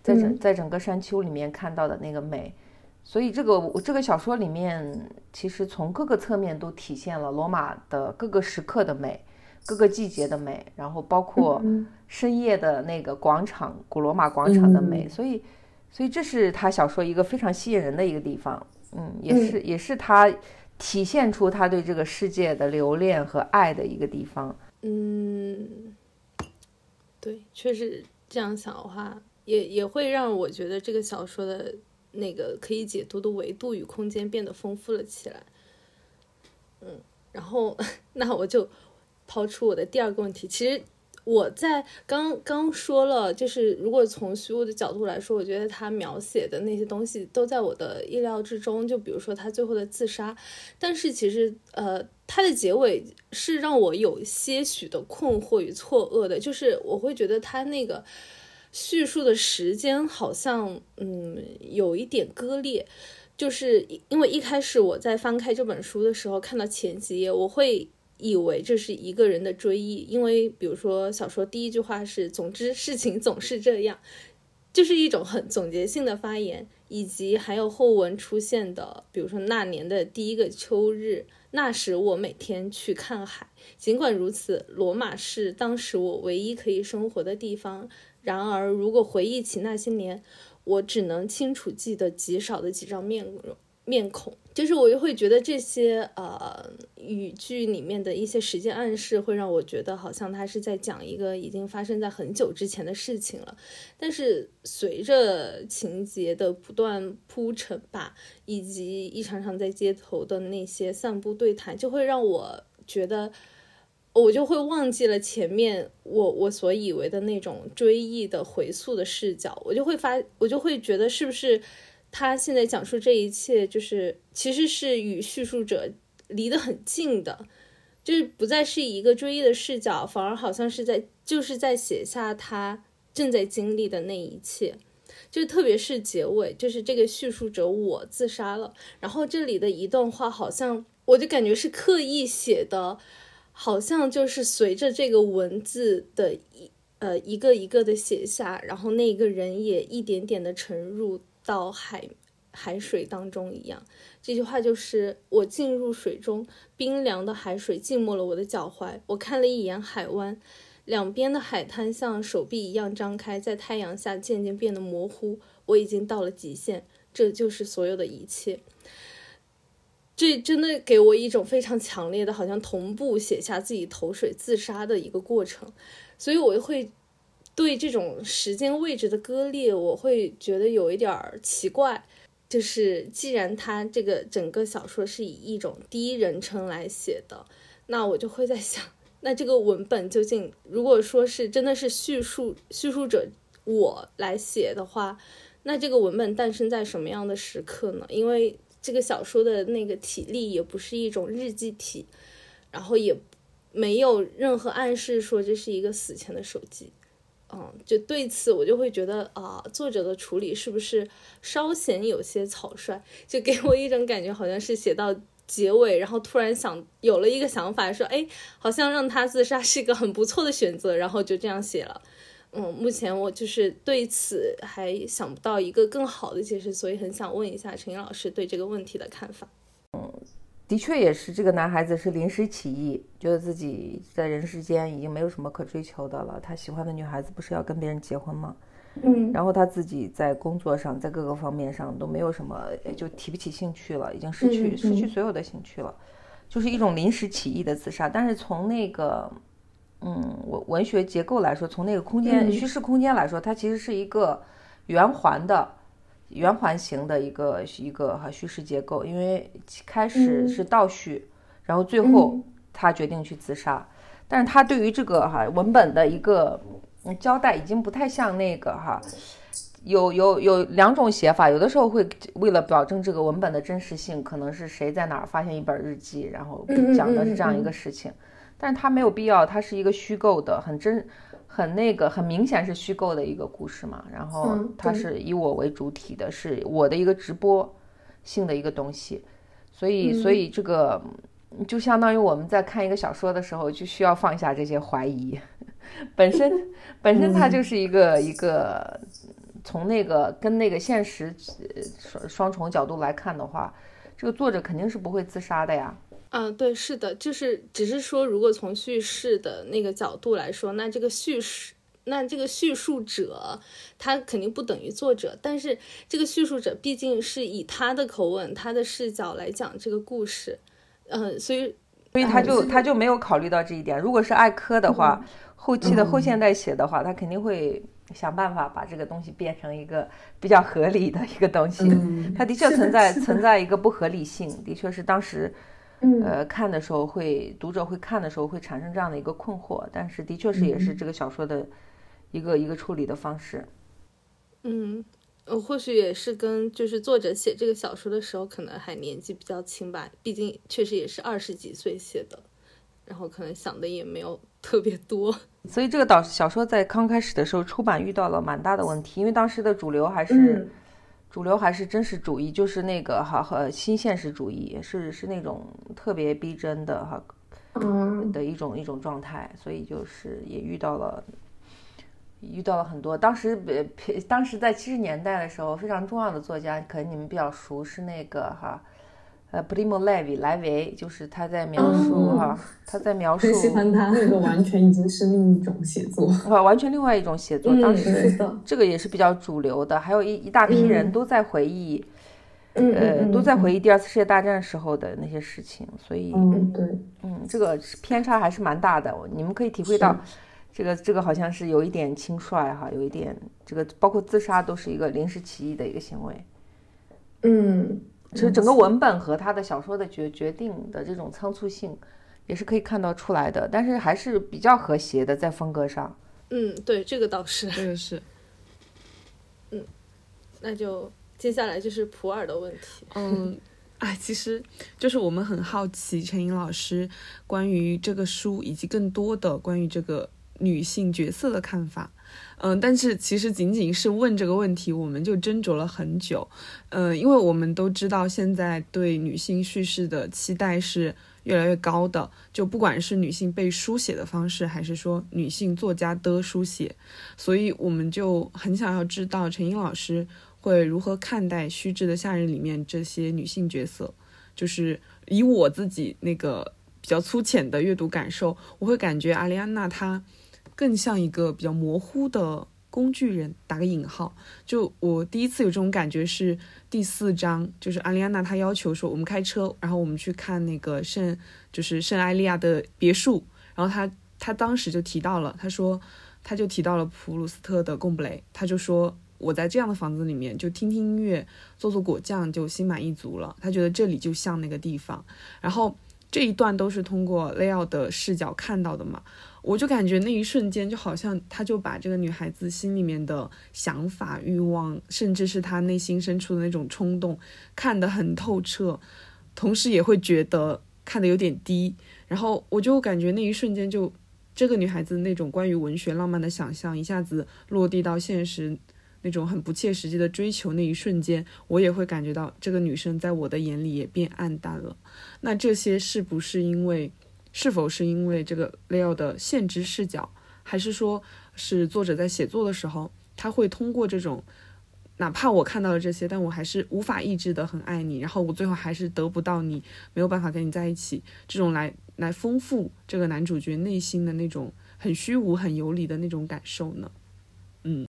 在整在整个山丘里面看到的那个美，所以这个这个小说里面其实从各个侧面都体现了罗马的各个时刻的美，各个季节的美，然后包括深夜的那个广场，古罗马广场的美，所以所以这是他小说一个非常吸引人的一个地方，嗯，也是也是他。体现出他对这个世界的留恋和爱的一个地方。嗯，对，确实这样想的话，也也会让我觉得这个小说的那个可以解读的维度与空间变得丰富了起来。嗯，然后 [laughs] 那我就抛出我的第二个问题，其实。我在刚刚说了，就是如果从虚无的角度来说，我觉得他描写的那些东西都在我的意料之中。就比如说他最后的自杀，但是其实呃，他的结尾是让我有些许的困惑与错愕的，就是我会觉得他那个叙述的时间好像嗯有一点割裂，就是因为一开始我在翻开这本书的时候，看到前几页，我会。以为这是一个人的追忆，因为比如说小说第一句话是“总之事情总是这样”，就是一种很总结性的发言，以及还有后文出现的，比如说那年的第一个秋日，那时我每天去看海。尽管如此，罗马是当时我唯一可以生活的地方。然而，如果回忆起那些年，我只能清楚记得极少的几张面容。面孔，就是我又会觉得这些呃语句里面的一些时间暗示，会让我觉得好像他是在讲一个已经发生在很久之前的事情了。但是随着情节的不断铺陈吧，以及一场场在街头的那些散步对谈，就会让我觉得，我就会忘记了前面我我所以为的那种追忆的回溯的视角，我就会发，我就会觉得是不是。他现在讲述这一切，就是其实是与叙述者离得很近的，就是不再是一个追忆的视角，反而好像是在就是在写下他正在经历的那一切，就特别是结尾，就是这个叙述者我自杀了，然后这里的一段话好像我就感觉是刻意写的，好像就是随着这个文字的一呃一个一个的写下，然后那个人也一点点的沉入。到海海水当中一样，这句话就是我进入水中，冰凉的海水浸没了我的脚踝。我看了一眼海湾，两边的海滩像手臂一样张开，在太阳下渐渐变得模糊。我已经到了极限，这就是所有的一切。这真的给我一种非常强烈的，好像同步写下自己投水自杀的一个过程，所以我会。对这种时间位置的割裂，我会觉得有一点儿奇怪。就是既然他这个整个小说是以一种第一人称来写的，那我就会在想，那这个文本究竟如果说是真的是叙述叙述者我来写的话，那这个文本诞生在什么样的时刻呢？因为这个小说的那个体力也不是一种日记体，然后也没有任何暗示说这是一个死前的手记。嗯，就对此我就会觉得啊，作者的处理是不是稍显有些草率？就给我一种感觉，好像是写到结尾，然后突然想有了一个想法，说哎，好像让他自杀是一个很不错的选择，然后就这样写了。嗯，目前我就是对此还想不到一个更好的解释，所以很想问一下陈英老师对这个问题的看法。嗯。的确也是，这个男孩子是临时起意，觉得自己在人世间已经没有什么可追求的了。他喜欢的女孩子不是要跟别人结婚吗？嗯，然后他自己在工作上，在各个方面上都没有什么，就提不起兴趣了，已经失去失去所有的兴趣了，就是一种临时起意的自杀。但是从那个，嗯，文文学结构来说，从那个空间叙事空间来说，它其实是一个圆环的。圆环形的一个一个哈叙事结构，因为开始是倒叙，然后最后他决定去自杀，但是他对于这个哈文本的一个交代已经不太像那个哈，有有有两种写法，有的时候会为了保证这个文本的真实性，可能是谁在哪儿发现一本日记，然后讲的是这样一个事情，但是他没有必要，它是一个虚构的，很真。很那个，很明显是虚构的一个故事嘛，然后它是以我为主体的，是我的一个直播性的一个东西，所以所以这个就相当于我们在看一个小说的时候，就需要放下这些怀疑，[laughs] 本身 [laughs] 本身它就是一个一个从那个跟那个现实双双重角度来看的话，这个作者肯定是不会自杀的呀。嗯，对，是的，就是只是说，如果从叙事的那个角度来说，那这个叙事，那这个叙述者，他肯定不等于作者，但是这个叙述者毕竟是以他的口吻、他的视角来讲这个故事，嗯，所以，所以他就他就没有考虑到这一点。如果是艾科的话，后期的后现代写的话，他肯定会想办法把这个东西变成一个比较合理的一个东西。他的确存在存在一个不合理性，的确是当时。呃，看的时候会，读者会看的时候会产生这样的一个困惑，但是的确是也是这个小说的一个一个处理的方式。嗯，呃，或许也是跟就是作者写这个小说的时候可能还年纪比较轻吧，毕竟确实也是二十几岁写的，然后可能想的也没有 [laughs] 特别多。所以这个导小说在刚开始的时候出版遇到了蛮大的问题，因为当时的主流还是。主流还是真实主义，就是那个哈和新现实主义，是是那种特别逼真的哈，嗯的一种一种状态，所以就是也遇到了遇到了很多。当时呃，当时在七十年代的时候，非常重要的作家，可能你们比较熟是那个哈，呃，Primo Levi 莱维，就是他在描述哈，他在描述，很喜欢他那个完全已经是另一种写作，[laughs] 啊，完全另外一种写作。当时这个也是比较主流的，还有一一大批人都在回忆，呃，都在回忆第二次世界大战时候的那些事情，所以，嗯，对，嗯，这个偏差还是蛮大的，你们可以体会到，这个这个好像是有一点轻率哈，有一点这个包括自杀都是一个临时起意的一个行为，嗯。其实整个文本和他的小说的决决定的这种仓促性，也是可以看到出来的。但是还是比较和谐的，在风格上。嗯，对，这个倒是，这个是。[laughs] 嗯，那就接下来就是普洱的问题。[laughs] 嗯，哎，其实就是我们很好奇陈颖老师关于这个书以及更多的关于这个女性角色的看法。嗯，但是其实仅仅是问这个问题，我们就斟酌了很久。嗯，因为我们都知道，现在对女性叙事的期待是越来越高的。就不管是女性被书写的方式，还是说女性作家的书写，所以我们就很想要知道陈英老师会如何看待《虚掷的夏日》里面这些女性角色。就是以我自己那个比较粗浅的阅读感受，我会感觉阿丽安娜她。更像一个比较模糊的工具人，打个引号。就我第一次有这种感觉是第四章，就是阿丽安娜她要求说，我们开车，然后我们去看那个圣，就是圣艾利亚的别墅。然后她她当时就提到了，她说，她就提到了普鲁斯特的贡布雷，她就说我在这样的房子里面就听听音乐，做做果酱就心满意足了。她觉得这里就像那个地方。然后这一段都是通过雷奥的视角看到的嘛。我就感觉那一瞬间，就好像他就把这个女孩子心里面的想法、欲望，甚至是她内心深处的那种冲动，看得很透彻，同时也会觉得看得有点低。然后我就感觉那一瞬间，就这个女孩子那种关于文学浪漫的想象，一下子落地到现实那种很不切实际的追求。那一瞬间，我也会感觉到这个女生在我的眼里也变暗淡了。那这些是不是因为？是否是因为这个 Leo 的限制视角，还是说是作者在写作的时候，他会通过这种，哪怕我看到了这些，但我还是无法抑制的很爱你，然后我最后还是得不到你，没有办法跟你在一起，这种来来丰富这个男主角内心的那种很虚无、很游离的那种感受呢？嗯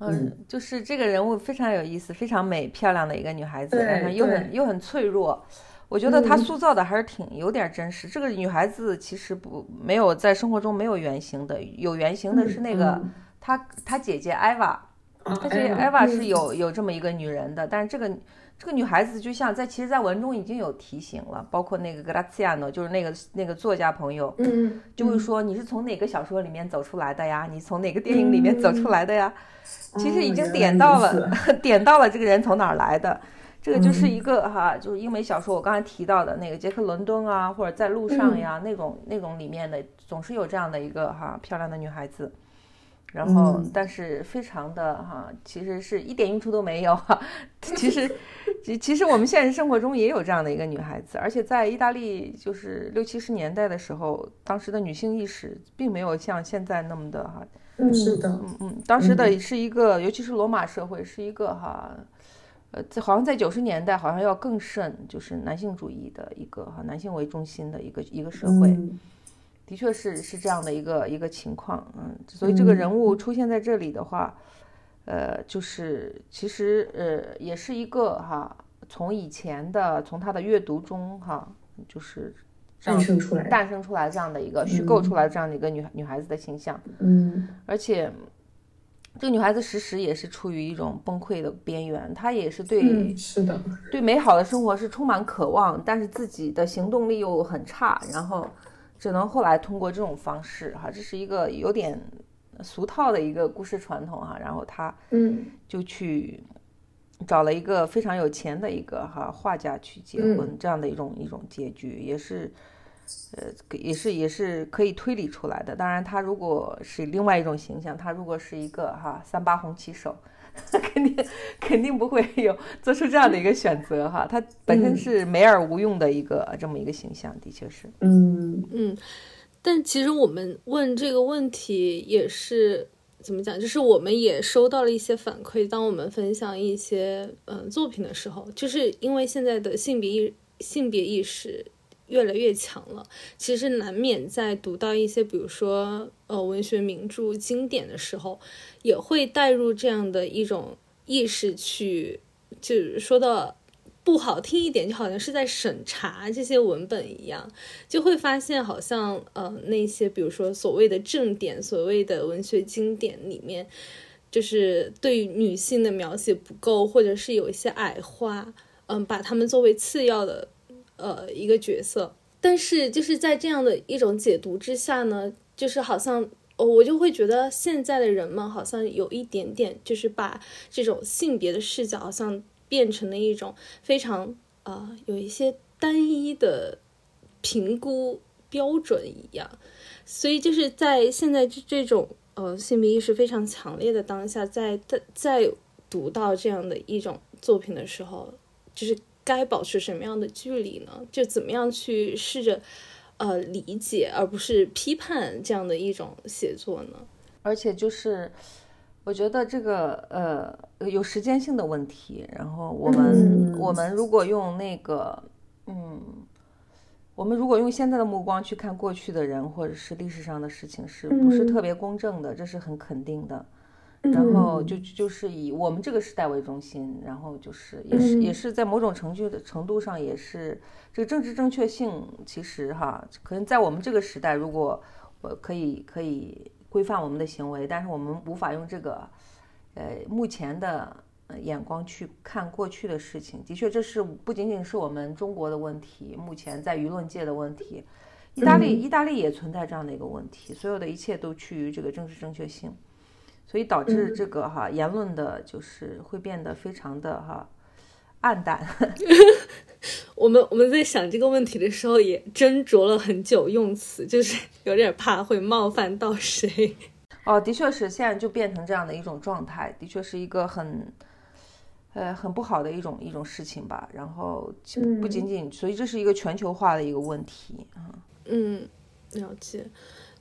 嗯，就是这个人物非常有意思，非常美漂亮的一个女孩子，然后又很又很脆弱。我觉得她塑造的还是挺有点真实。这个女孩子其实不没有在生活中没有原型的，有原型的是那个她她姐姐艾娃，她姐姐艾娃是有有这么一个女人的。但是这个这个女孩子就像在其实，在文中已经有提醒了，包括那个格拉齐亚诺，就是那个那个作家朋友，就会说你是从哪个小说里面走出来的呀？你从哪个电影里面走出来的呀？其实已经点到了 [laughs] 点到了这个人从哪儿来的。这个就是一个哈，就是英美小说，我刚才提到的那个杰克伦敦啊，或者在路上呀那种那种里面的，总是有这样的一个哈漂亮的女孩子，然后但是非常的哈，其实是一点用处都没有 [laughs] 哈。其实其其实我们现实生活中也有这样的一个女孩子，而且在意大利就是六七十年代的时候，当时的女性意识并没有像现在那么的哈。嗯，是的，嗯嗯，当时的是一个，尤其是罗马社会是一个哈。呃，在好像在九十年代，好像要更甚，就是男性主义的一个哈，男性为中心的一个一个社会，的确是是这样的一个一个情况，嗯，所以这个人物出现在这里的话，呃，就是其实呃也是一个哈，从以前的从他的阅读中哈，就是诞生出来诞生出来这样的一个虚构出来这样的一个女女孩子的形象，嗯，而且。这个女孩子时时也是处于一种崩溃的边缘，她也是对是的，对美好的生活是充满渴望，但是自己的行动力又很差，然后只能后来通过这种方式哈，这是一个有点俗套的一个故事传统哈，然后他嗯就去找了一个非常有钱的一个哈画家去结婚，这样的一种一种结局也是。呃，也是也是可以推理出来的。当然，他如果是另外一种形象，他如果是一个哈三八红旗手，[laughs] 肯定肯定不会有做出这样的一个选择哈。他本身是没而无用的一个这么一个形象，的确是。嗯嗯，但其实我们问这个问题也是怎么讲？就是我们也收到了一些反馈，当我们分享一些嗯作品的时候，就是因为现在的性别意。性别意识越来越强了，其实难免在读到一些比如说呃文学名著经典的时候，也会带入这样的一种意识去，就是说的不好听一点，就好像是在审查这些文本一样，就会发现好像呃那些比如说所谓的正典、所谓的文学经典里面。就是对女性的描写不够，或者是有一些矮化，嗯，把她们作为次要的，呃，一个角色。但是就是在这样的一种解读之下呢，就是好像，哦，我就会觉得现在的人们好像有一点点，就是把这种性别的视角好像变成了一种非常，呃，有一些单一的评估标准一样。所以就是在现在这这种。呃，性别意识非常强烈的当下，在在在读到这样的一种作品的时候，就是该保持什么样的距离呢？就怎么样去试着呃理解，而不是批判这样的一种写作呢？而且就是我觉得这个呃有时间性的问题，然后我们我们如果用那个嗯。我们如果用现在的目光去看过去的人或者是历史上的事情，是不是特别公正的？这是很肯定的。然后就就是以我们这个时代为中心，然后就是也是也是在某种程序的程度上，也是这个政治正确性，其实哈，可能在我们这个时代，如果我可以可以规范我们的行为，但是我们无法用这个呃目前的。眼光去看过去的事情，的确，这是不仅仅是我们中国的问题，目前在舆论界的问题，意大利，意大利也存在这样的一个问题，所有的一切都趋于这个政治正确性，所以导致这个哈言论的，就是会变得非常的哈暗淡。[laughs] 我们我们在想这个问题的时候也斟酌了很久，用词就是 [laughs] 有点怕会冒犯到谁。[laughs] 哦，的确是，现在就变成这样的一种状态，的确是一个很。呃，很不好的一种一种事情吧。然后不仅仅，所以这是一个全球化的一个问题啊。嗯，了解。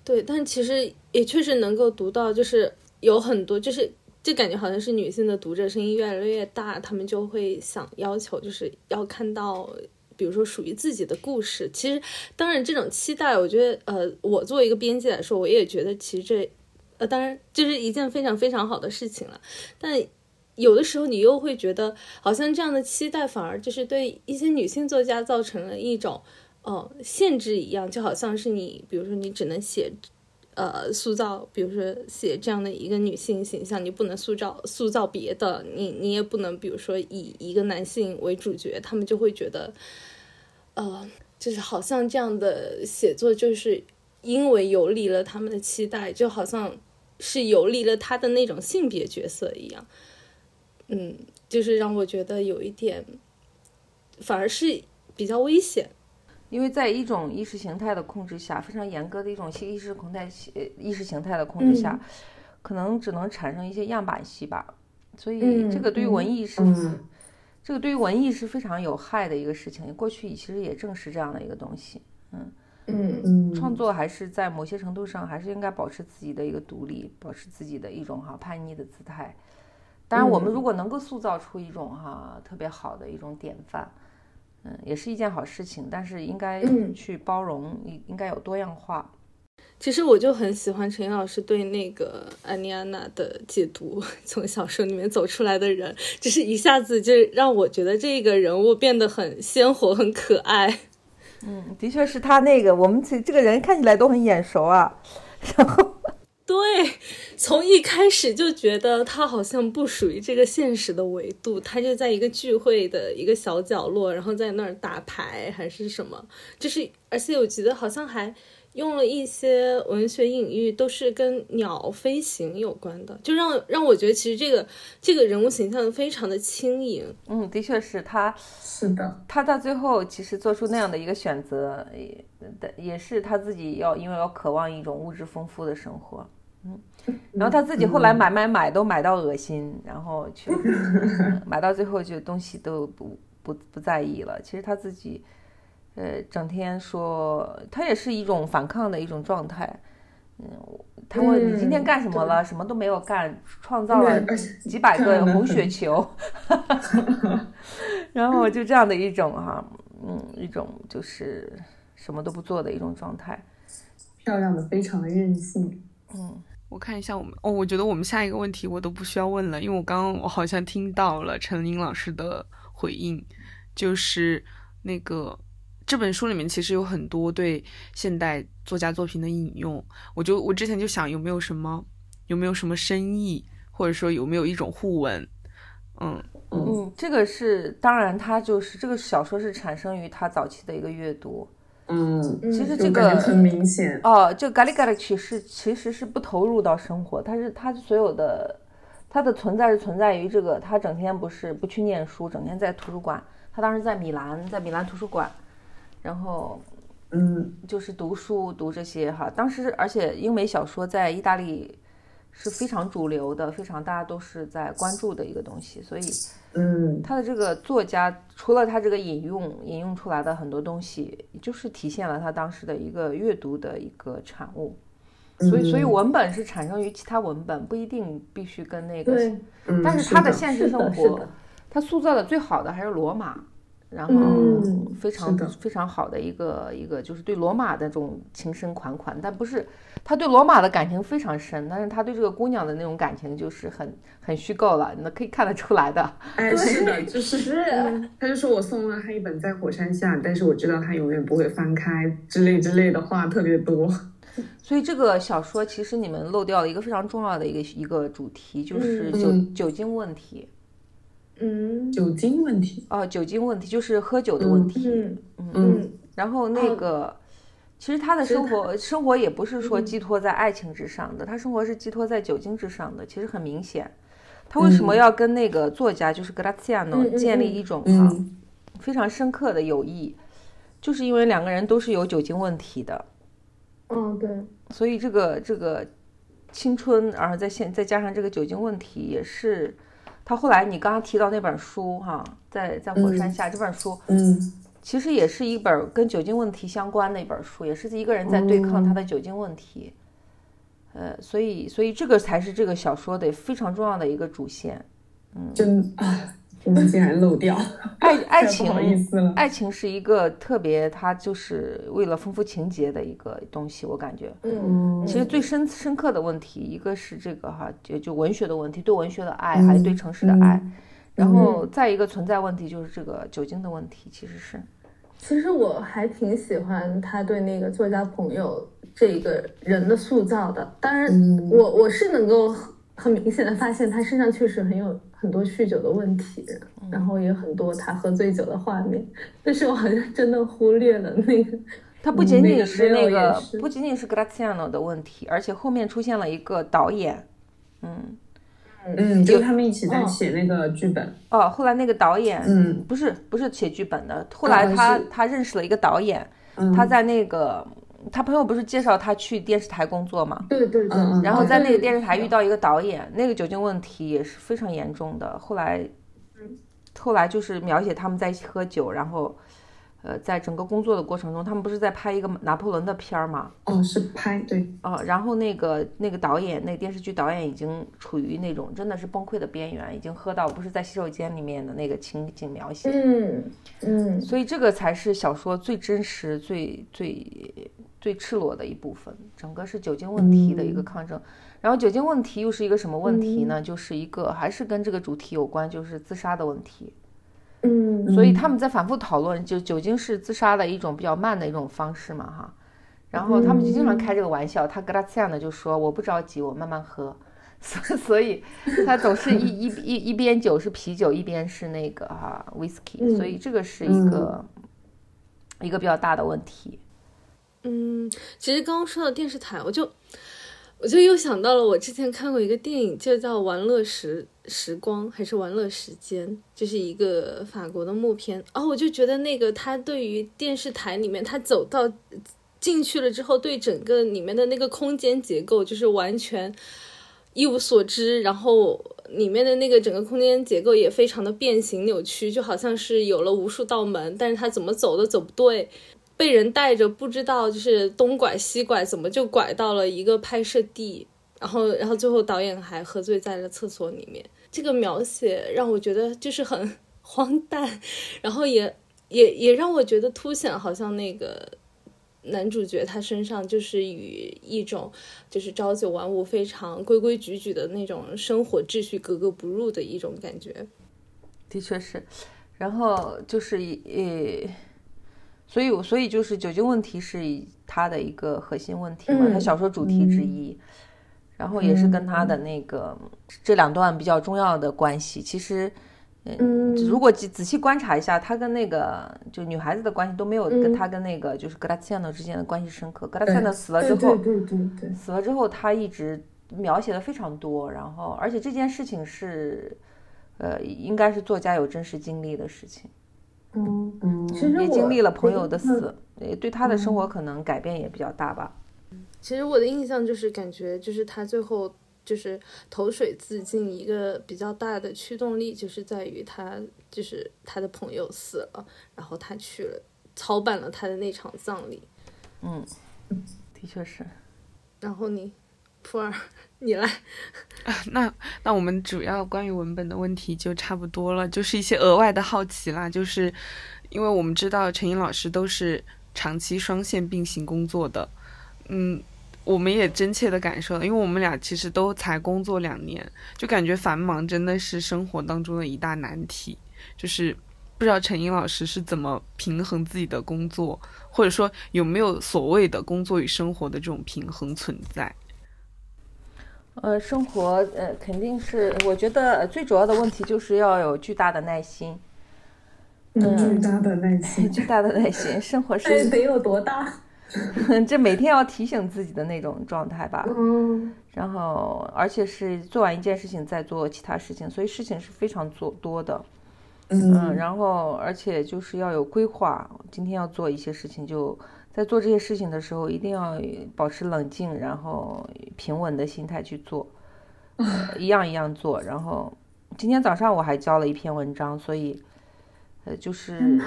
对，但其实也确实能够读到，就是有很多，就是就感觉好像是女性的读者声音越来越大，他们就会想要求，就是要看到，比如说属于自己的故事。其实，当然这种期待，我觉得，呃，我作为一个编辑来说，我也觉得其实这，呃，当然就是一件非常非常好的事情了。但有的时候，你又会觉得，好像这样的期待反而就是对一些女性作家造成了一种，呃，限制一样，就好像是你，比如说你只能写，呃，塑造，比如说写这样的一个女性形象，你不能塑造塑造别的，你你也不能，比如说以一个男性为主角，他们就会觉得，呃，就是好像这样的写作就是因为游离了他们的期待，就好像是游离了他的那种性别角色一样。嗯，就是让我觉得有一点，反而是比较危险，因为在一种意识形态的控制下，非常严格的一种意识形态意识形态的控制下，可能只能产生一些样板戏吧。所以这个对于文艺是，这个对于文艺是非常有害的一个事情。过去其实也正是这样的一个东西。嗯嗯嗯，创作还是在某些程度上还是应该保持自己的一个独立，保持自己的一种哈叛逆的姿态。当然，我们如果能够塑造出一种哈特别好的一种典范，嗯，也是一件好事情。但是应该去包容，应应该有多样化。其实我就很喜欢陈老师对那个安妮安娜的解读，[laughs] 从小说里面走出来的人，就是一下子就让我觉得这个人物变得很鲜活、很可爱。嗯，的确是他那个，我们这这个人看起来都很眼熟啊，然后。对，从一开始就觉得他好像不属于这个现实的维度，他就在一个聚会的一个小角落，然后在那儿打牌还是什么，就是而且我觉得好像还。用了一些文学隐喻，都是跟鸟飞行有关的，就让让我觉得其实这个这个人物形象非常的轻盈。嗯，的确是他，是的，他到最后其实做出那样的一个选择，也也是他自己要因为要渴望一种物质丰富的生活。嗯，然后他自己后来买买买都买到恶心，然后去买到最后就东西都不不不在意了。其实他自己。呃，整天说他也是一种反抗的一种状态。嗯，他问你今天干什么了？什么都没有干，创造了几百个红血球。[laughs] 然后就这样的一种哈，嗯，一种就是什么都不做的一种状态。漂亮的，非常的任性。嗯，我看一下我们哦，我觉得我们下一个问题我都不需要问了，因为我刚刚我好像听到了陈琳老师的回应，就是那个这本书里面其实有很多对现代作家作品的引用，我就我之前就想有没有什么有没有什么深意，或者说有没有一种互文，嗯嗯，这个是当然，他就是这个小说是产生于他早期的一个阅读。嗯，其实这个很明显。哦，这咖喱咖喱曲是其实是不投入到生活，他是他所有的他的存在是存在于这个，他整天不是不去念书，整天在图书馆。他当时在米兰，在米兰图书馆，然后嗯就是读书读这些哈。当时而且英美小说在意大利是非常主流的，非常大家都是在关注的一个东西，所以嗯他的这个作家除了他这个引用引用出来的很多东西，就是体现了他当时的一个阅读的一个产物。所以，所以嗯文本是产生于其他文本，不一定必须跟那个。嗯，但是他的的现实生活，他塑造的最好的还是罗马，然后嗯非常非常好的一个一个就是对罗马的这种情深款款，但不是他对罗马的感情非常深，但是他对这个姑娘的那种感情就是很很虚构了，你可以看得出来的。[laughs] 哎，是的，[laughs] 就是是他就说我送了他一本在火山下，但是我知道他永远不会翻开之类之类的话特别多。[laughs] 所以这个小说其实你们漏掉了一个非常重要的一个一个主题，就是酒、嗯酒精问题。嗯。酒精问题，哦，酒精问题就是喝酒的问题。嗯。嗯。嗯。然后那个，其实他的生活生活也不是说寄托在爱情之上的，他生活是寄托在酒精之上的。其实很明显，他为什么要跟那个作家就是格拉齐亚诺建立一种啊、嗯非常深刻的友谊，就是因为两个人都是有酒精问题的，嗯对，所以这个这个青春，然后再现再加上这个酒精问题，也是他后来你刚刚提到那本书哈，在在火山下、这本书，嗯其实也是一本跟酒精问题相关的一本书，也是一个人在对抗他的酒精问题。呃，所以所以这个才是这个小说的非常重要的一个主线。真啊，我们竟然漏掉，[laughs] 爱爱情不好意情，思了。爱情是一个特别，它就是为了丰富情节的一个东西，我感觉。嗯其实最深深刻的问题，一个是这个哈，就就文学的问题，对文学的爱，还有对城市的爱。然后再一个存在问题就是这个酒精的问题，其实是。其实我还挺喜欢他对那个作家朋友这个人的塑造的。当然，嗯我我是能够很很明显的发现他身上确实很有很多酗酒的问题，然后也很多他喝醉酒的画面，但是我好像真的忽略了那个。[laughs] 他不仅仅是那个不仅仅是 Graziano 的问题，而且后面出现了一个导演，嗯，嗯，就他们一起在写那个剧本。哦，后来那个导演，嗯，不是不是写剧本的，后来嗯他、是他认识了一个导演，嗯他在那个他朋友不是介绍他去电视台工作嘛，对对对，嗯嗯然后在那个电视台遇到一个导演，那个酒精问题也是非常严重的。后来，后来就是描写他们在一起喝酒，然后，呃，在整个工作的过程中，他们不是在拍一个拿破仑的片儿嘛？哦，是拍对，哦，然后那个那个导演，那个电视剧导演已经处于那种真的是崩溃的边缘，已经喝到不是在洗手间里面的那个情景描写。嗯嗯所以这个才是小说最真实、最最最赤裸的一部分，整个是酒精问题的一个抗争。然后酒精问题又是一个什么问题呢？就是一个还是跟这个主题有关，就是自杀的问题。嗯所以他们在反复讨论，就酒精是自杀的一种比较慢的一种方式嘛，哈。然后他们就经常开这个玩笑，他格拉齐亚呢就说我不着急，我慢慢喝。[laughs] 所所以他总是一一一一边酒是啤酒，一边是那个哈 whisky，所以这个是一个一个比较大的问题。嗯，其实刚刚说到电视台，我就我就又想到了我之前看过一个电影，就叫《玩乐时时光》还是《玩乐时间》，就是一个法国的默片。哦，我就觉得那个他对于电视台里面，他走到进去了之后，对整个里面的那个空间结构就是完全一无所知，然后里面的那个整个空间结构也非常的变形扭曲，就好像是有了无数道门，但是他怎么走都走不对。被人带着，不知道就是东拐西拐，怎么就拐到了一个拍摄地，然后，然后最后导演还喝醉在了厕所里面。这个描写让我觉得就是很荒诞，然后也也也让我觉得凸显，好像那个男主角他身上就是与一种就是朝九晚五、非常规规矩矩的那种生活秩序格格不入的一种感觉。的确是，然后就是呃，所以所以就是酒精问题是他的一个核心问题嘛，他小说主题之一，然后也是跟他的那个这两段比较重要的关系，其实。嗯，如果仔仔细观察一下，他跟那个就女孩子的关系都没有跟他跟那个就是格拉齐亚诺之间的关系深刻。格拉齐亚诺死了之后，对对对，死了之后他一直描写的非常多，然后而且这件事情是，呃，应该是作家有真实经历的事情。嗯嗯，其实也经历了朋友的死，也对他的生活可能改变也比较大吧。其实我的印象就是感觉就是他最后。就是投水自尽，一个比较大的驱动力就是在于他，就是他的朋友死了，然后他去了操办了他的那场葬礼。嗯，的确是。然后你，普洱，你来。[laughs] 那那我们主要关于文本的问题就差不多了，就是一些额外的好奇啦，就是因为我们知道陈英老师都是长期双线并行工作的，嗯。我们也真切的感受，因为我们俩其实都才工作两年，就感觉繁忙真的是生活当中的一大难题。就是不知道陈英老师是怎么平衡自己的工作，或者说有没有所谓的工作与生活的这种平衡存在？呃，生活呃肯定是，我觉得最主要的问题就是要有巨大的耐心。嗯，巨大的耐心，[laughs] 巨大的耐心，生活 [laughs] 是得有多大？[laughs] 这每天要提醒自己的那种状态吧，嗯，然后而且是做完一件事情再做其他事情，所以事情是非常做多的，嗯，然后而且就是要有规划，今天要做一些事情，就在做这些事情的时候一定要保持冷静，然后平稳的心态去做，[laughs] 一样一样做。然后今天早上我还交了一篇文章，所以呃就是。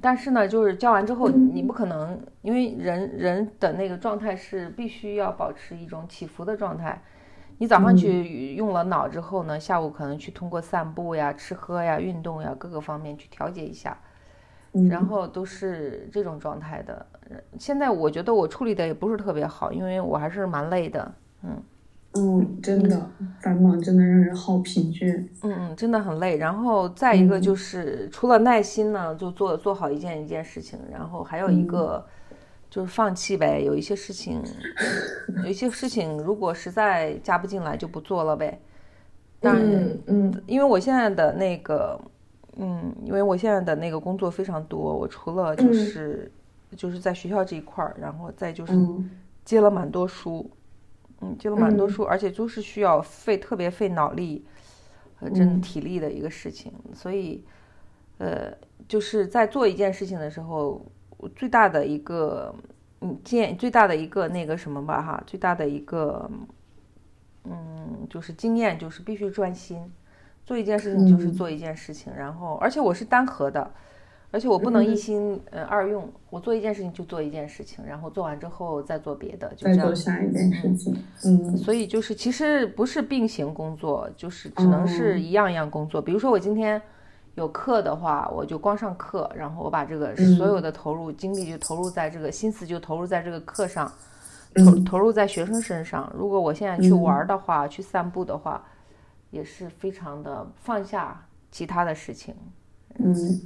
但是呢，就是教完之后，你不可能，因为人人的那个状态是必须要保持一种起伏的状态。你早上去用了脑之后呢，下午可能去通过散步呀、吃喝呀、运动呀各个方面去调节一下，然后都是这种状态的。现在我觉得我处理的也不是特别好，因为我还是蛮累的，嗯。嗯，真的繁忙真的让人好疲倦。嗯嗯，真的很累。然后再一个就是，除了耐心呢，就做做好一件一件事情。然后还有一个就是放弃呗。有一些事情，有一些事情如果实在加不进来，就不做了呗。嗯嗯，因为我现在的那个，嗯，因为我现在的那个工作非常多。我除了就是就是在学校这一块儿，然后再就是接了蛮多书。嗯，接了蛮多书，而且都是需要费特别费脑力和真体力的一个事情，所以，呃，就是在做一件事情的时候，最大的一个嗯见最大的一个那个什么吧哈，最大的一个嗯就是经验就是必须专心，做一件事情就是做一件事情，然后而且我是单核的。而且我不能一心呃二用，我做一件事情就做一件事情，然后做完之后再做别的，就这样。再做下一件事情。嗯。所以就是其实不是并行工作，就是只能是一样一样工作。比如说我今天有课的话，我就光上课，然后我把这个所有的投入精力就投入在这个心思就投入在这个课上，投投入在学生身上。如果我现在去玩的话，去散步的话，也是非常的放下其他的事情。嗯。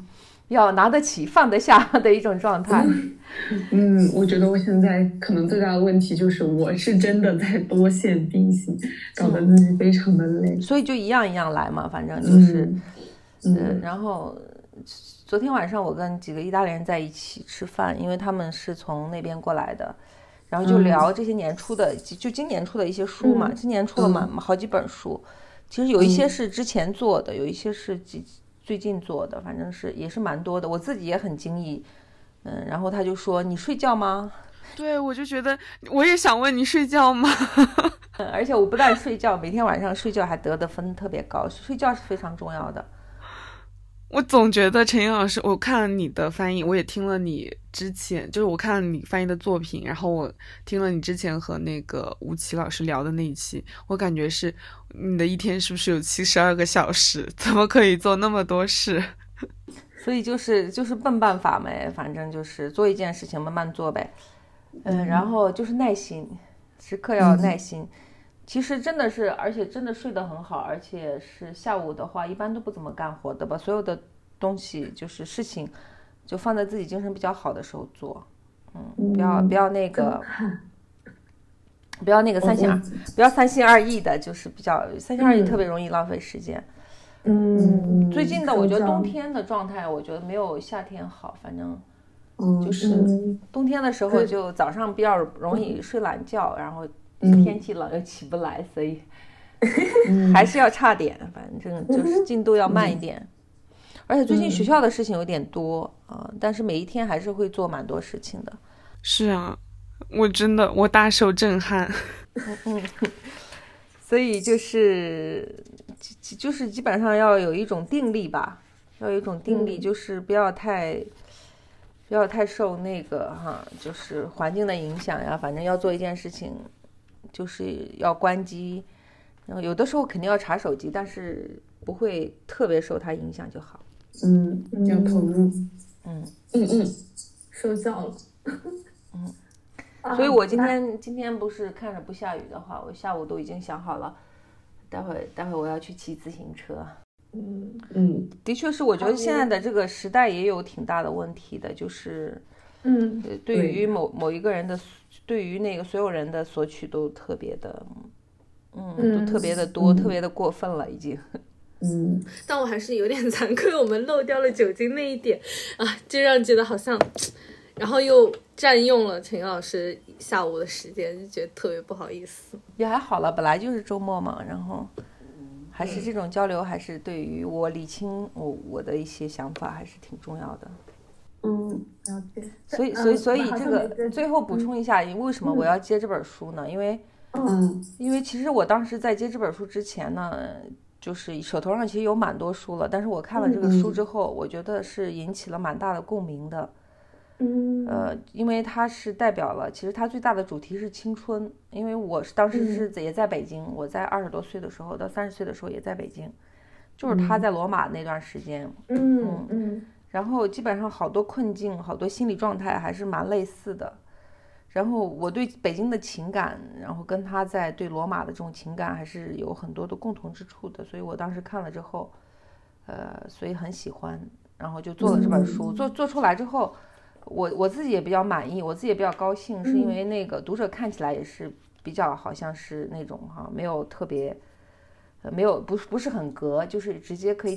要拿得起放得下的一种状态。[laughs] 嗯，我觉得我现在可能最大的问题就是，我是真的在多线并行，搞得自己非常的累。所以就一样一样来嘛，反正就是，嗯。然后昨天晚上我跟几个意大利人在一起吃饭，因为他们是从那边过来的，然后就聊这些年出的，就今年出的一些书嘛。今年出了蛮好几本书，其实有一些是之前做的，有一些是几。最近做的，反正是也是蛮多的，我自己也很惊异。嗯，然后他就说：“你睡觉吗？” [laughs] 对，我就觉得我也想问你睡觉吗？[laughs] 而且我不但睡觉，每天晚上睡觉还得的分特别高，睡觉是非常重要的。我总觉得陈英老师，我看了你的翻译，我也听了你之前，就是我看了你翻译的作品，然后我听了你之前和那个吴奇老师聊的那一期，我感觉是你的一天是不是有七十二个小时？[laughs] 怎么可以做那么多事？[laughs] 所以就是就是笨办法呗，反正就是做一件事情慢慢做呗，嗯，然后就是耐心，时刻要耐心。其实真的是，而且真的睡得很好，而且是下午的话一般都不怎么干活的把，所有的东西就是事情，就放在自己精神比较好的时候做，嗯，不要不要那个。不要那个三心二，不要三心二意的，就是比较三心二意，特别容易浪费时间。嗯，最近的我觉得冬天的状态，我觉得没有夏天好。反正就是冬天的时候，就早上比较容易睡懒觉，然后天气冷又起不来，所以 [laughs] 还是要差点。反正就是进度要慢一点。而且最近学校的事情有点多啊，但是每一天还是会做蛮多事情的。是啊。我真的，我大受震撼。嗯，[laughs] 所以就是，就是基本上要有一种定力吧，要有一种定力，就是不要太，不要太受那个哈，就是环境的影响呀。反正要做一件事情，就是要关机，然后有的时候肯定要查手机，但是不会特别受它影响就好。嗯，要投入。嗯嗯嗯，受教了。[laughs] 嗯。所以，我今天今天不是看着不下雨的话，我下午都已经想好了，待会待会我要去骑自行车。嗯嗯，的确是，我觉得现在的这个时代也有挺大的问题的，就是，嗯，对于某某一个人的，对于那个所有人的索取都特别的，嗯，都特别的多，特别的过分了，已经。[laughs] 嗯，但我还是有点 [laughs] 惭愧，我们漏掉了酒精那一点啊，就让觉得好像。然后又占用了陈老师下午的时间，就觉得特别不好意思。也还好了，本来就是周末嘛。然后，还是这种交流，还是对于我理清我我的一些想法，还是挺重要的。嗯，了解。所以，所以，所以这个最后补充一下，为什么我要接这本书呢？因为，嗯，因为其实我当时在接这本书之前呢，就是手头上其实有蛮多书了，但是我看了这个书之后，我觉得是引起了蛮大的共鸣的。嗯，呃，因为它是代表了，其实它最大的主题是青春。因为我是当时是也在北京，我在二十多岁的时候到三十岁的时候也在北京，就是他在罗马那段时间，嗯。嗯，然后基本上好多困境、好多心理状态还是蛮类似的。然后我对北京的情感，然后跟他在对罗马的这种情感还是有很多的共同之处的。所以我当时看了之后，呃，所以很喜欢，然后就做了这本书。做做出来之后。我我自己也比较满意，我自己也比较高兴，是因为那个读者看起来也是比较好像是那种哈，没有特别，没有不是不是很隔，就是直接可以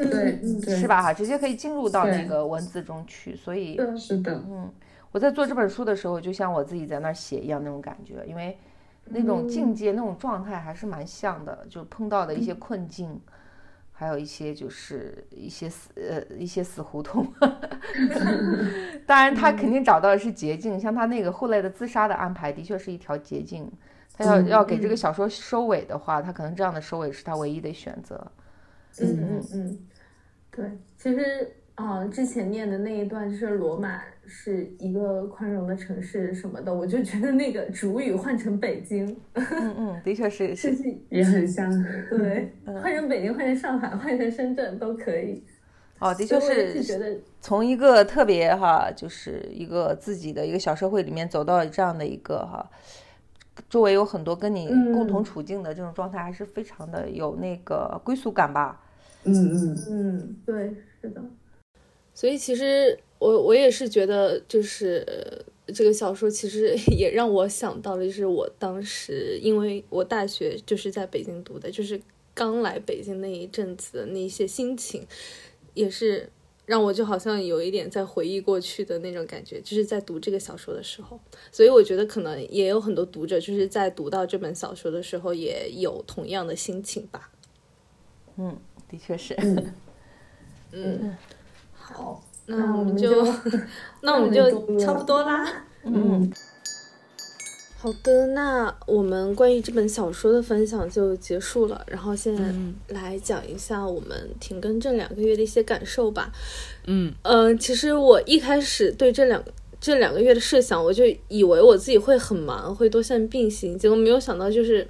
是吧哈，直接可以进入到那个文字中去，所以是的，嗯，我在做这本书的时候，就像我自己在那儿写一样那种感觉，因为那种境界那种状态还是蛮像的，就碰到的一些困境。还有一些就是一些死呃一些死胡同，[laughs] 当然他肯定找到的是捷径，像他那个后来的自杀的安排，的确是一条捷径。他要要给这个小说收尾的话，他可能这样的收尾是他唯一的选择。嗯嗯嗯，对，其实。啊，之前念的那一段就是罗马是一个宽容的城市什么的，我就觉得那个主语换成北京，嗯嗯，[laughs] 的确是是也很像，对，换成北京，换成上海，换成深圳都可以。哦，的确是觉得从一个特别哈，就是一个自己的一个小社会里面走到这样的一个哈，周围有很多跟你共同处境的这种状态，还是非常的有那个归属感吧。嗯嗯嗯，对，是的。所以其实我我也是觉得，就是这个小说其实也让我想到了，就是我当时因为我大学就是在北京读的，就是刚来北京那一阵子的那些心情，也是让我就好像有一点在回忆过去的那种感觉，就是在读这个小说的时候。所以我觉得可能也有很多读者就是在读到这本小说的时候也有同样的心情吧。嗯，的确是。嗯。[laughs] 好，[laughs] 那我们就，那我们就差不多啦。嗯，好的，那我们关于这本小说的分享就结束了。然后现在来讲一下我们停更这两个月的一些感受吧。嗯，呃，其实我一开始对这两这两个月的设想，我就以为我自己会很忙，会多线并行，结果没有想到就是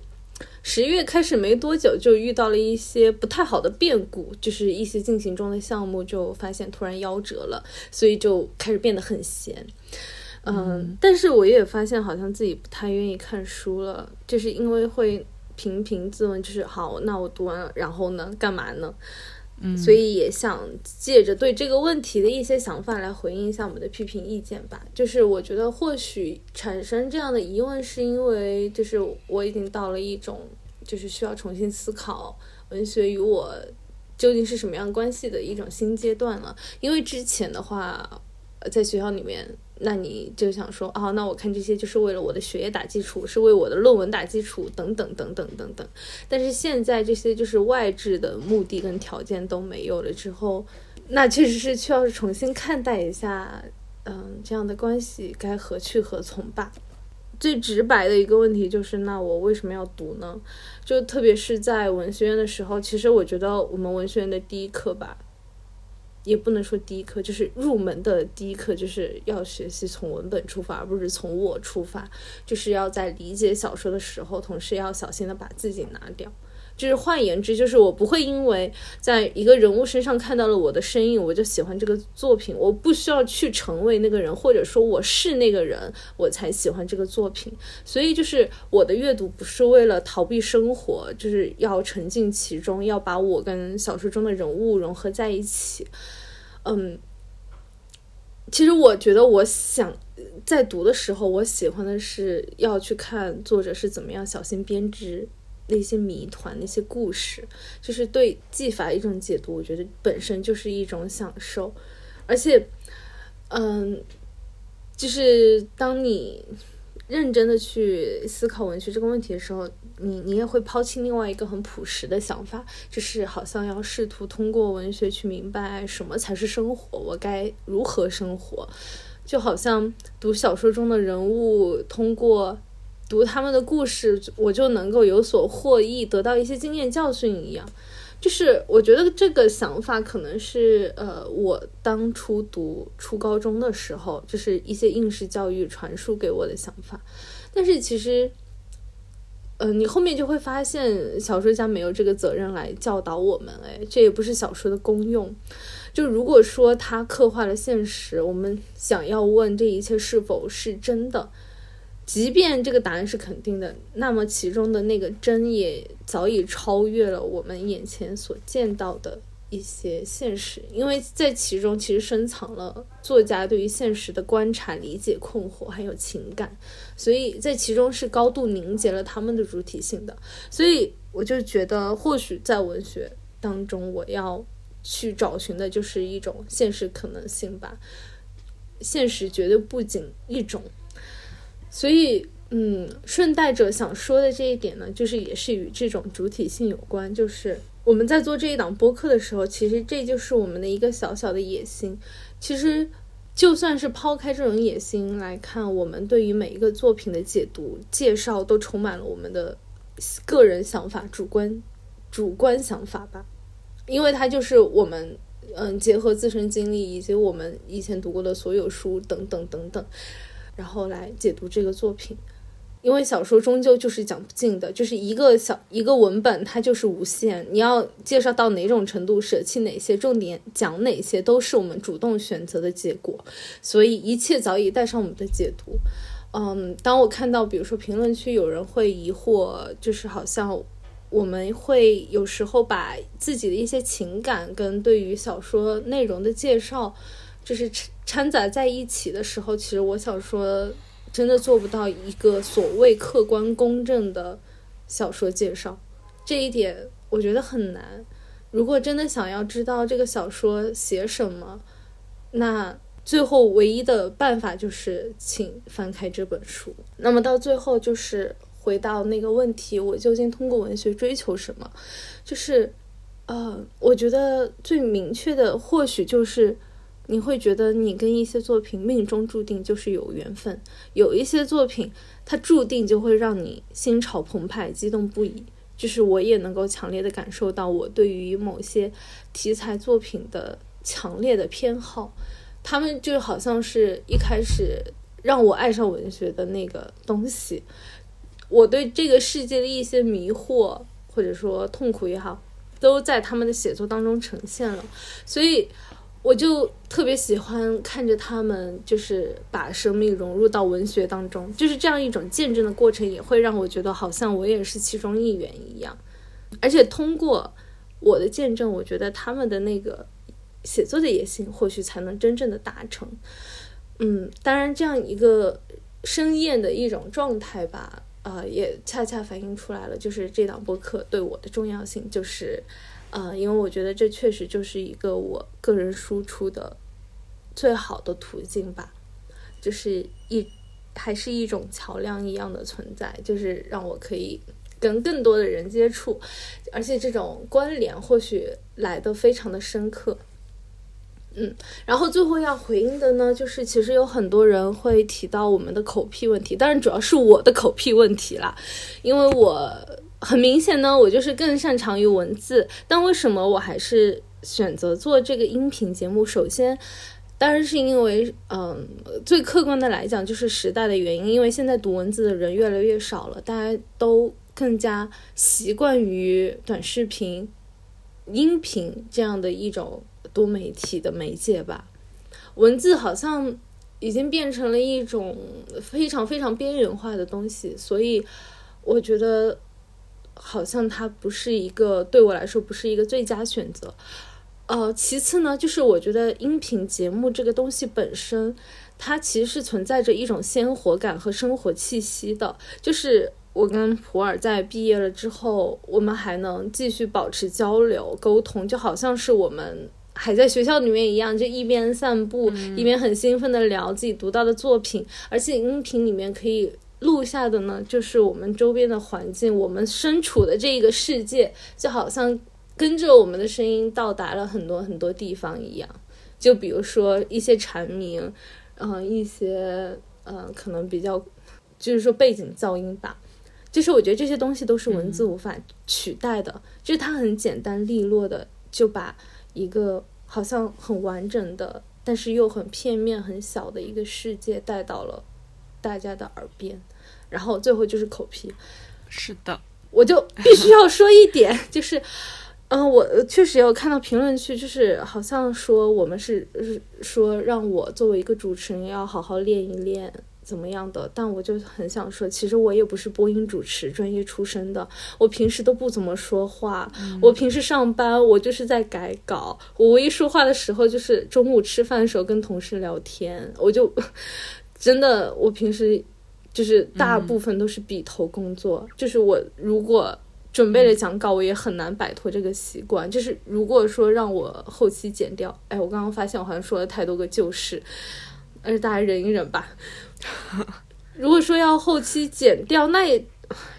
十月开始没多久，就遇到了一些不太好的变故，就是一些进行中的项目就发现突然夭折了，所以就开始变得很闲。嗯，但是我也发现好像自己不太愿意看书了，就是因为会频频自问，就是好，那我读完了，然后呢，干嘛呢？嗯，所以也想借着对这个问题的一些想法来回应一下我们的批评意见吧。就是我觉得或许产生这样的疑问，是因为就是我已经到了一种就是需要重新思考文学与我究竟是什么样关系的一种新阶段了。因为之前的话，在学校里面。那你就想说啊，那我看这些就是为了我的学业打基础，是为我的论文打基础，等等等等等等。但是现在这些就是外置的目的跟条件都没有了之后，那确实是需要重新看待一下，嗯，这样的关系该何去何从吧。最直白的一个问题就是，那我为什么要读呢？就特别是在文学院的时候，其实我觉得我们文学院的第一课吧。也不能说第一课，就是入门的第一课，就是要学习从文本出发，而不是从我出发。就是要在理解小说的时候，同时要小心的把自己拿掉。就是换言之，就是我不会因为在一个人物身上看到了我的身影，我就喜欢这个作品。我不需要去成为那个人，或者说我是那个人，我才喜欢这个作品。所以，就是我的阅读不是为了逃避生活，就是要沉浸其中，要把我跟小说中的人物融合在一起。嗯，其实我觉得，我想在读的时候，我喜欢的是要去看作者是怎么样小心编织。那些谜团，那些故事，就是对技法一种解读，我觉得本身就是一种享受。而且，嗯，就是当你认真的去思考文学这个问题的时候，你你也会抛弃另外一个很朴实的想法，就是好像要试图通过文学去明白什么才是生活，我该如何生活，就好像读小说中的人物通过。读他们的故事，我就能够有所获益，得到一些经验教训一样。就是我觉得这个想法可能是呃，我当初读初高中的时候，就是一些应试教育传输给我的想法。但是其实，呃，你后面就会发现，小说家没有这个责任来教导我们。哎，这也不是小说的功用。就如果说他刻画了现实，我们想要问这一切是否是真的？即便这个答案是肯定的，那么其中的那个真也早已超越了我们眼前所见到的一些现实，因为在其中其实深藏了作家对于现实的观察、理解、困惑还有情感，所以在其中是高度凝结了他们的主体性的。所以我就觉得，或许在文学当中，我要去找寻的就是一种现实可能性吧。现实绝对不仅一种。所以，嗯，顺带着想说的这一点呢，就是也是与这种主体性有关。就是我们在做这一档播客的时候，其实这就是我们的一个小小的野心。其实，就算是抛开这种野心来看，我们对于每一个作品的解读、介绍，都充满了我们的个人想法、主观、主观想法吧。因为它就是我们，嗯，结合自身经历以及我们以前读过的所有书等等等等。然后来解读这个作品，因为小说终究就是讲不尽的，就是一个小一个文本，它就是无限。你要介绍到哪种程度，舍弃哪些重点，讲哪些，都是我们主动选择的结果。所以一切早已带上我们的解读。嗯，当我看到，比如说评论区有人会疑惑，就是好像我们会有时候把自己的一些情感跟对于小说内容的介绍。就是掺杂在一起的时候，其实我想说，真的做不到一个所谓客观公正的小说介绍，这一点我觉得很难。如果真的想要知道这个小说写什么，那最后唯一的办法就是请翻开这本书。那么到最后，就是回到那个问题：我究竟通过文学追求什么？就是，呃，我觉得最明确的，或许就是。你会觉得你跟一些作品命中注定就是有缘分，有一些作品它注定就会让你心潮澎湃、激动不已。就是我也能够强烈的感受到我对于某些题材作品的强烈的偏好，他们就好像是一开始让我爱上文学的那个东西。我对这个世界的一些迷惑或者说痛苦也好，都在他们的写作当中呈现了，所以我就特别喜欢看着他们，就是把生命融入到文学当中，就是这样一种见证的过程，也会让我觉得好像我也是其中一员一样，而且通过我的见证，我觉得他们的那个写作的野心或许才能真正的达成。嗯，当然这样一个生厌的一种状态吧。呃，也恰恰反映出来了，就是这档播客对我的重要性，就是，呃，因为我觉得这确实就是一个我个人输出的最好的途径吧，就是一还是一种桥梁一样的存在，就是让我可以跟更多的人接触，而且这种关联或许来的非常的深刻。嗯，然后最后要回应的呢，就是其实有很多人会提到我们的口癖问题，当然主要是我的口癖问题啦，因为我很明显呢，我就是更擅长于文字，但为什么我还是选择做这个音频节目？首先，当然是因为，嗯，最客观的来讲，就是时代的原因，因为现在读文字的人越来越少了，大家都更加习惯于短视频、音频这样的一种。多媒体的媒介吧，文字好像已经变成了一种非常非常边缘化的东西，所以我觉得好像它不是一个对我来说不是一个最佳选择。呃，其次呢，就是我觉得音频节目这个东西本身，它其实是存在着一种鲜活感和生活气息的。就是我跟普洱在毕业了之后，我们还能继续保持交流沟通，就好像是我们。还在学校里面一样，就一边散步一边很兴奋的聊自己读到的作品，而且音频里面可以录下的呢，就是我们周边的环境，我们身处的这个世界，就好像跟着我们的声音到达了很多很多地方一样。就比如说一些蝉鸣，嗯，一些嗯，可能比较，就是说背景噪音吧，就是我觉得这些东西都是文字无法取代的，就是它很简单利落的就把。一个好像很完整的，但是又很片面、很小的一个世界带到了大家的耳边，然后最后就是口皮。是的，我就必须要说一点，就是，嗯，我确实有看到评论区，就是好像说我们是是说让我作为一个主持人要好好练一练。怎么样的？但我就很想说，其实我也不是播音主持专业出身的，我平时都不怎么说话。我平时上班，我就是在改稿。我唯一说话的时候，就是中午吃饭的时候跟同事聊天。我就真的，我平时就是大部分都是笔头工作。就是我如果准备了讲稿，我也很难摆脱这个习惯。就是如果说让我后期剪掉，哎，我刚刚发现我好像说了太多个旧事，但是大家忍一忍吧。[laughs] 如果说要后期剪掉，那也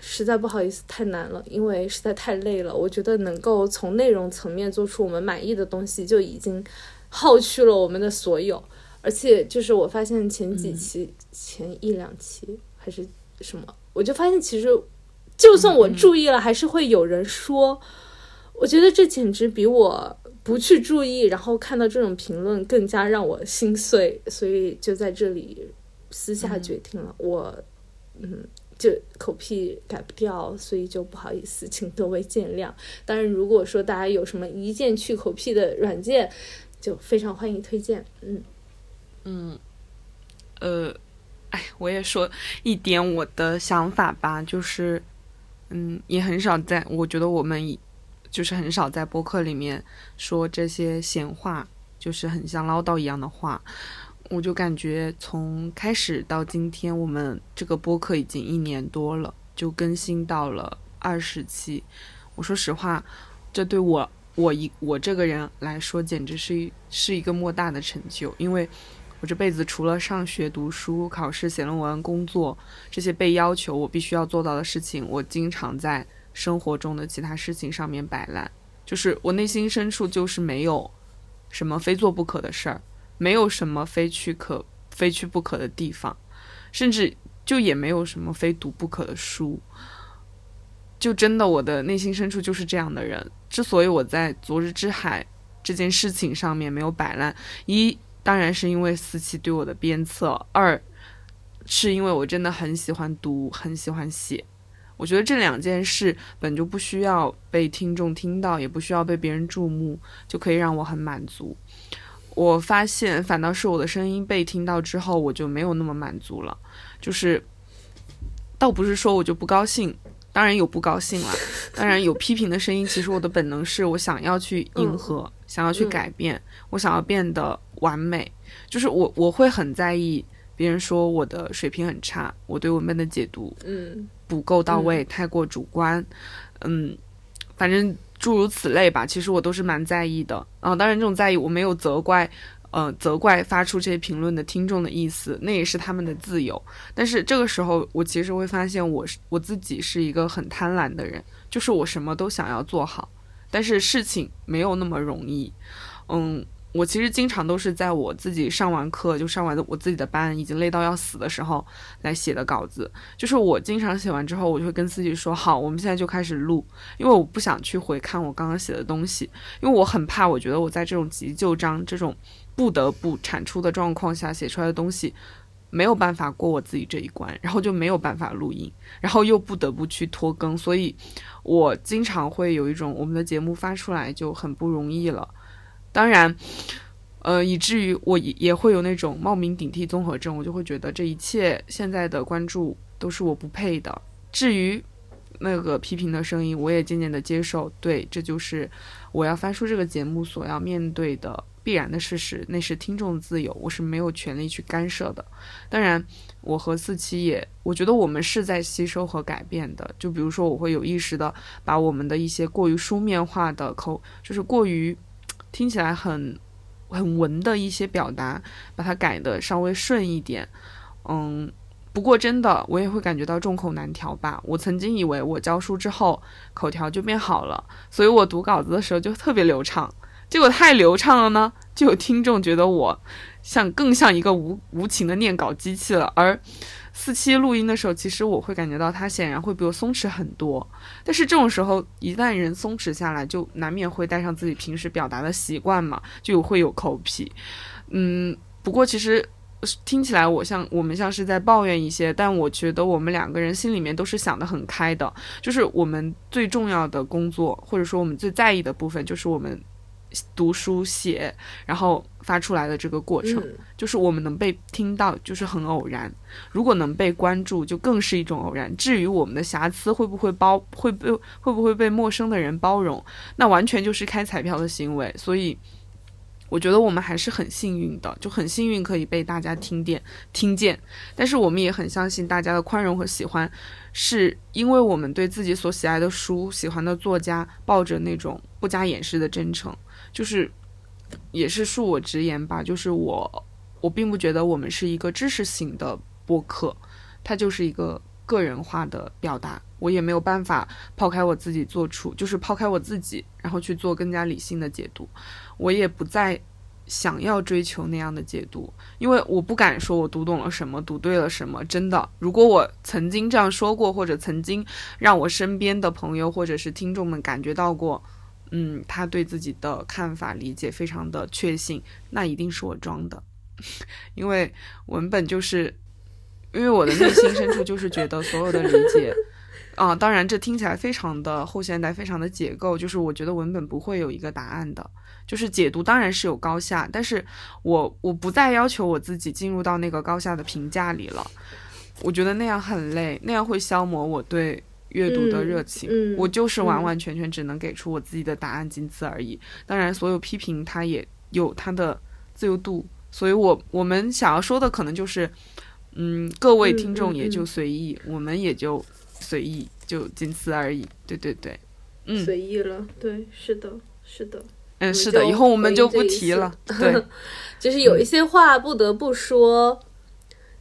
实在不好意思，太难了，因为实在太累了。我觉得能够从内容层面做出我们满意的东西，就已经耗去了我们的所有。而且，就是我发现前几期、前一两期还是什么，我就发现其实，就算我注意了，还是会有人说。我觉得这简直比我不去注意，然后看到这种评论更加让我心碎。所以就在这里。私下决定了，我，嗯，就口癖改不掉，所以就不好意思，请各位见谅。当然，如果说大家有什么一键去口癖的软件，就非常欢迎推荐。嗯，嗯，呃，哎，我也说一点我的想法吧，就是，嗯，也很少在，我觉得我们就是很少在播客里面说这些闲话，就是很像唠叨一样的话。我就感觉从开始到今天，我们这个播客已经一年多了，就更新到了二十期。我说实话，这对我我一我这个人来说，简直是一是一个莫大的成就。因为我这辈子除了上学、读书、考试、写论文、工作这些被要求我必须要做到的事情，我经常在生活中的其他事情上面摆烂。就是我内心深处就是没有什么非做不可的事儿。没有什么非去可非去不可的地方，甚至就也没有什么非读不可的书。就真的，我的内心深处就是这样的人。之所以我在昨日之海这件事情上面没有摆烂，一当然是因为思琪对我的鞭策，二是因为我真的很喜欢读，很喜欢写。我觉得这两件事本就不需要被听众听到，也不需要被别人注目，就可以让我很满足。我发现，反倒是我的声音被听到之后，我就没有那么满足了。就是，倒不是说我就不高兴，当然有不高兴了，当然有批评的声音。其实我的本能是我想要去迎合，想要去改变，我想要变得完美。就是我我会很在意别人说我的水平很差，我对文本的解读嗯不够到位，太过主观，嗯，反正。诸如此类吧，其实我都是蛮在意的啊。当然，这种在意我没有责怪，呃，责怪发出这些评论的听众的意思，那也是他们的自由。但是这个时候，我其实会发现，我是我自己是一个很贪婪的人，就是我什么都想要做好，但是事情没有那么容易，嗯。我其实经常都是在我自己上完课就上完我自己的班已经累到要死的时候来写的稿子，就是我经常写完之后，我就会跟自己说好，我们现在就开始录，因为我不想去回看我刚刚写的东西，因为我很怕，我觉得我在这种急救章这种不得不产出的状况下写出来的东西没有办法过我自己这一关，然后就没有办法录音，然后又不得不去拖更，所以我经常会有一种我们的节目发出来就很不容易了。当然，呃，以至于我也也会有那种冒名顶替综合症，我就会觉得这一切现在的关注都是我不配的。至于那个批评的声音，我也渐渐的接受，对，这就是我要翻出这个节目所要面对的必然的事实，那是听众自由，我是没有权利去干涉的。当然，我和四七也，我觉得我们是在吸收和改变的。就比如说，我会有意识的把我们的一些过于书面化的口，就是过于。听起来很很文的一些表达，把它改的稍微顺一点，嗯，不过真的我也会感觉到众口难调吧。我曾经以为我教书之后口条就变好了，所以我读稿子的时候就特别流畅，结果太流畅了呢，就有听众觉得我像更像一个无无情的念稿机器了，而。四期录音的时候，其实我会感觉到他显然会比我松弛很多。但是这种时候，一旦人松弛下来，就难免会带上自己平时表达的习惯嘛，就会有口癖。嗯，不过其实听起来我像我们像是在抱怨一些，但我觉得我们两个人心里面都是想得很开的。就是我们最重要的工作，或者说我们最在意的部分，就是我们。读书写，然后发出来的这个过程，就是我们能被听到，就是很偶然；如果能被关注，就更是一种偶然。至于我们的瑕疵会不会包，会被会不会被陌生的人包容，那完全就是开彩票的行为。所以，我觉得我们还是很幸运的，就很幸运可以被大家听见、听见。但是，我们也很相信大家的宽容和喜欢，是因为我们对自己所喜爱的书、喜欢的作家，抱着那种不加掩饰的真诚。就是，也是恕我直言吧，就是我，我并不觉得我们是一个知识型的播客，它就是一个个人化的表达，我也没有办法抛开我自己做出，就是抛开我自己，然后去做更加理性的解读，我也不再想要追求那样的解读，因为我不敢说我读懂了什么，读对了什么，真的，如果我曾经这样说过，或者曾经让我身边的朋友或者是听众们感觉到过。嗯，他对自己的看法理解非常的确信，那一定是我装的，[laughs] 因为文本就是，因为我的内心深处就是觉得所有的理解，啊，当然这听起来非常的后现代，非常的解构，就是我觉得文本不会有一个答案的，就是解读当然是有高下，但是我我不再要求我自己进入到那个高下的评价里了，我觉得那样很累，那样会消磨我对。阅读的热情，我就是完完全全只能给出我自己的答案，仅此而已。当然，所有批评它也有它的自由度，所以我我们想要说的可能就是，嗯，各位听众也就随意，我们也就随意，就仅此而已。对对对，嗯，随意了，对，是的，是的，嗯，是的，以后我们就不提了。[laughs] 对，[laughs] 就是有一些话不得不说，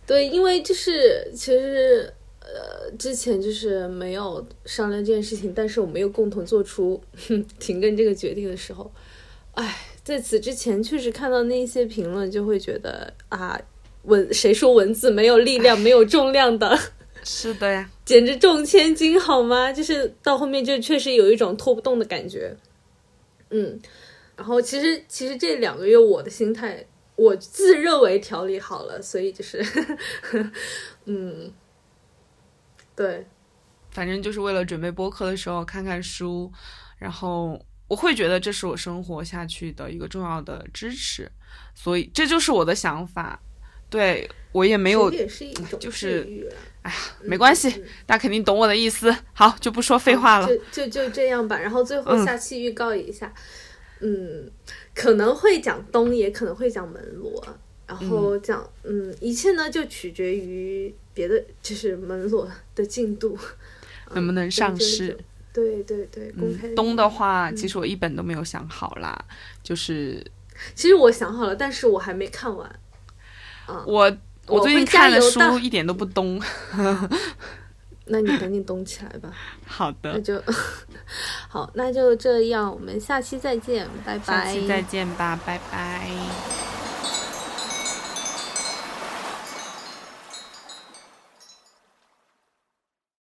对，因为就是其实。呃，之前就是没有商量这件事情，但是我们又共同做出 [laughs] 停更这个决定的时候，哎，在此之前确实看到那些评论，就会觉得啊，文谁说文字没有力量、没有重量的？[laughs] 是的呀，简直重千斤好吗？就是到后面就确实有一种拖不动的感觉。嗯，然后其实其实这两个月我的心态，我自认为调理好了，所以就是，[laughs] 嗯。对，反正就是为了准备播客的时候看看书，然后我会觉得这是我生活下去的一个重要的支持，所以这就是我的想法。对我也没有，就是，哎呀，没关系，大家肯定懂我的意思。好，就不说废话了，就就就这样吧。然后最后下期预告一下，嗯，可能会讲东，也可能会讲门罗。然后讲，嗯，一切呢就取决于别的，就是门罗的进度能不能上市。对对对，公开、嗯。东的话，其实我一本都没有想好啦，就是。其实我想好了，但是我还没看完。啊、我我最近看的书一点都不东。[laughs] 那你赶紧动起来吧。好的。那就 [laughs] 好，那就这样，我们下期再见，拜拜。下期再见吧，拜拜。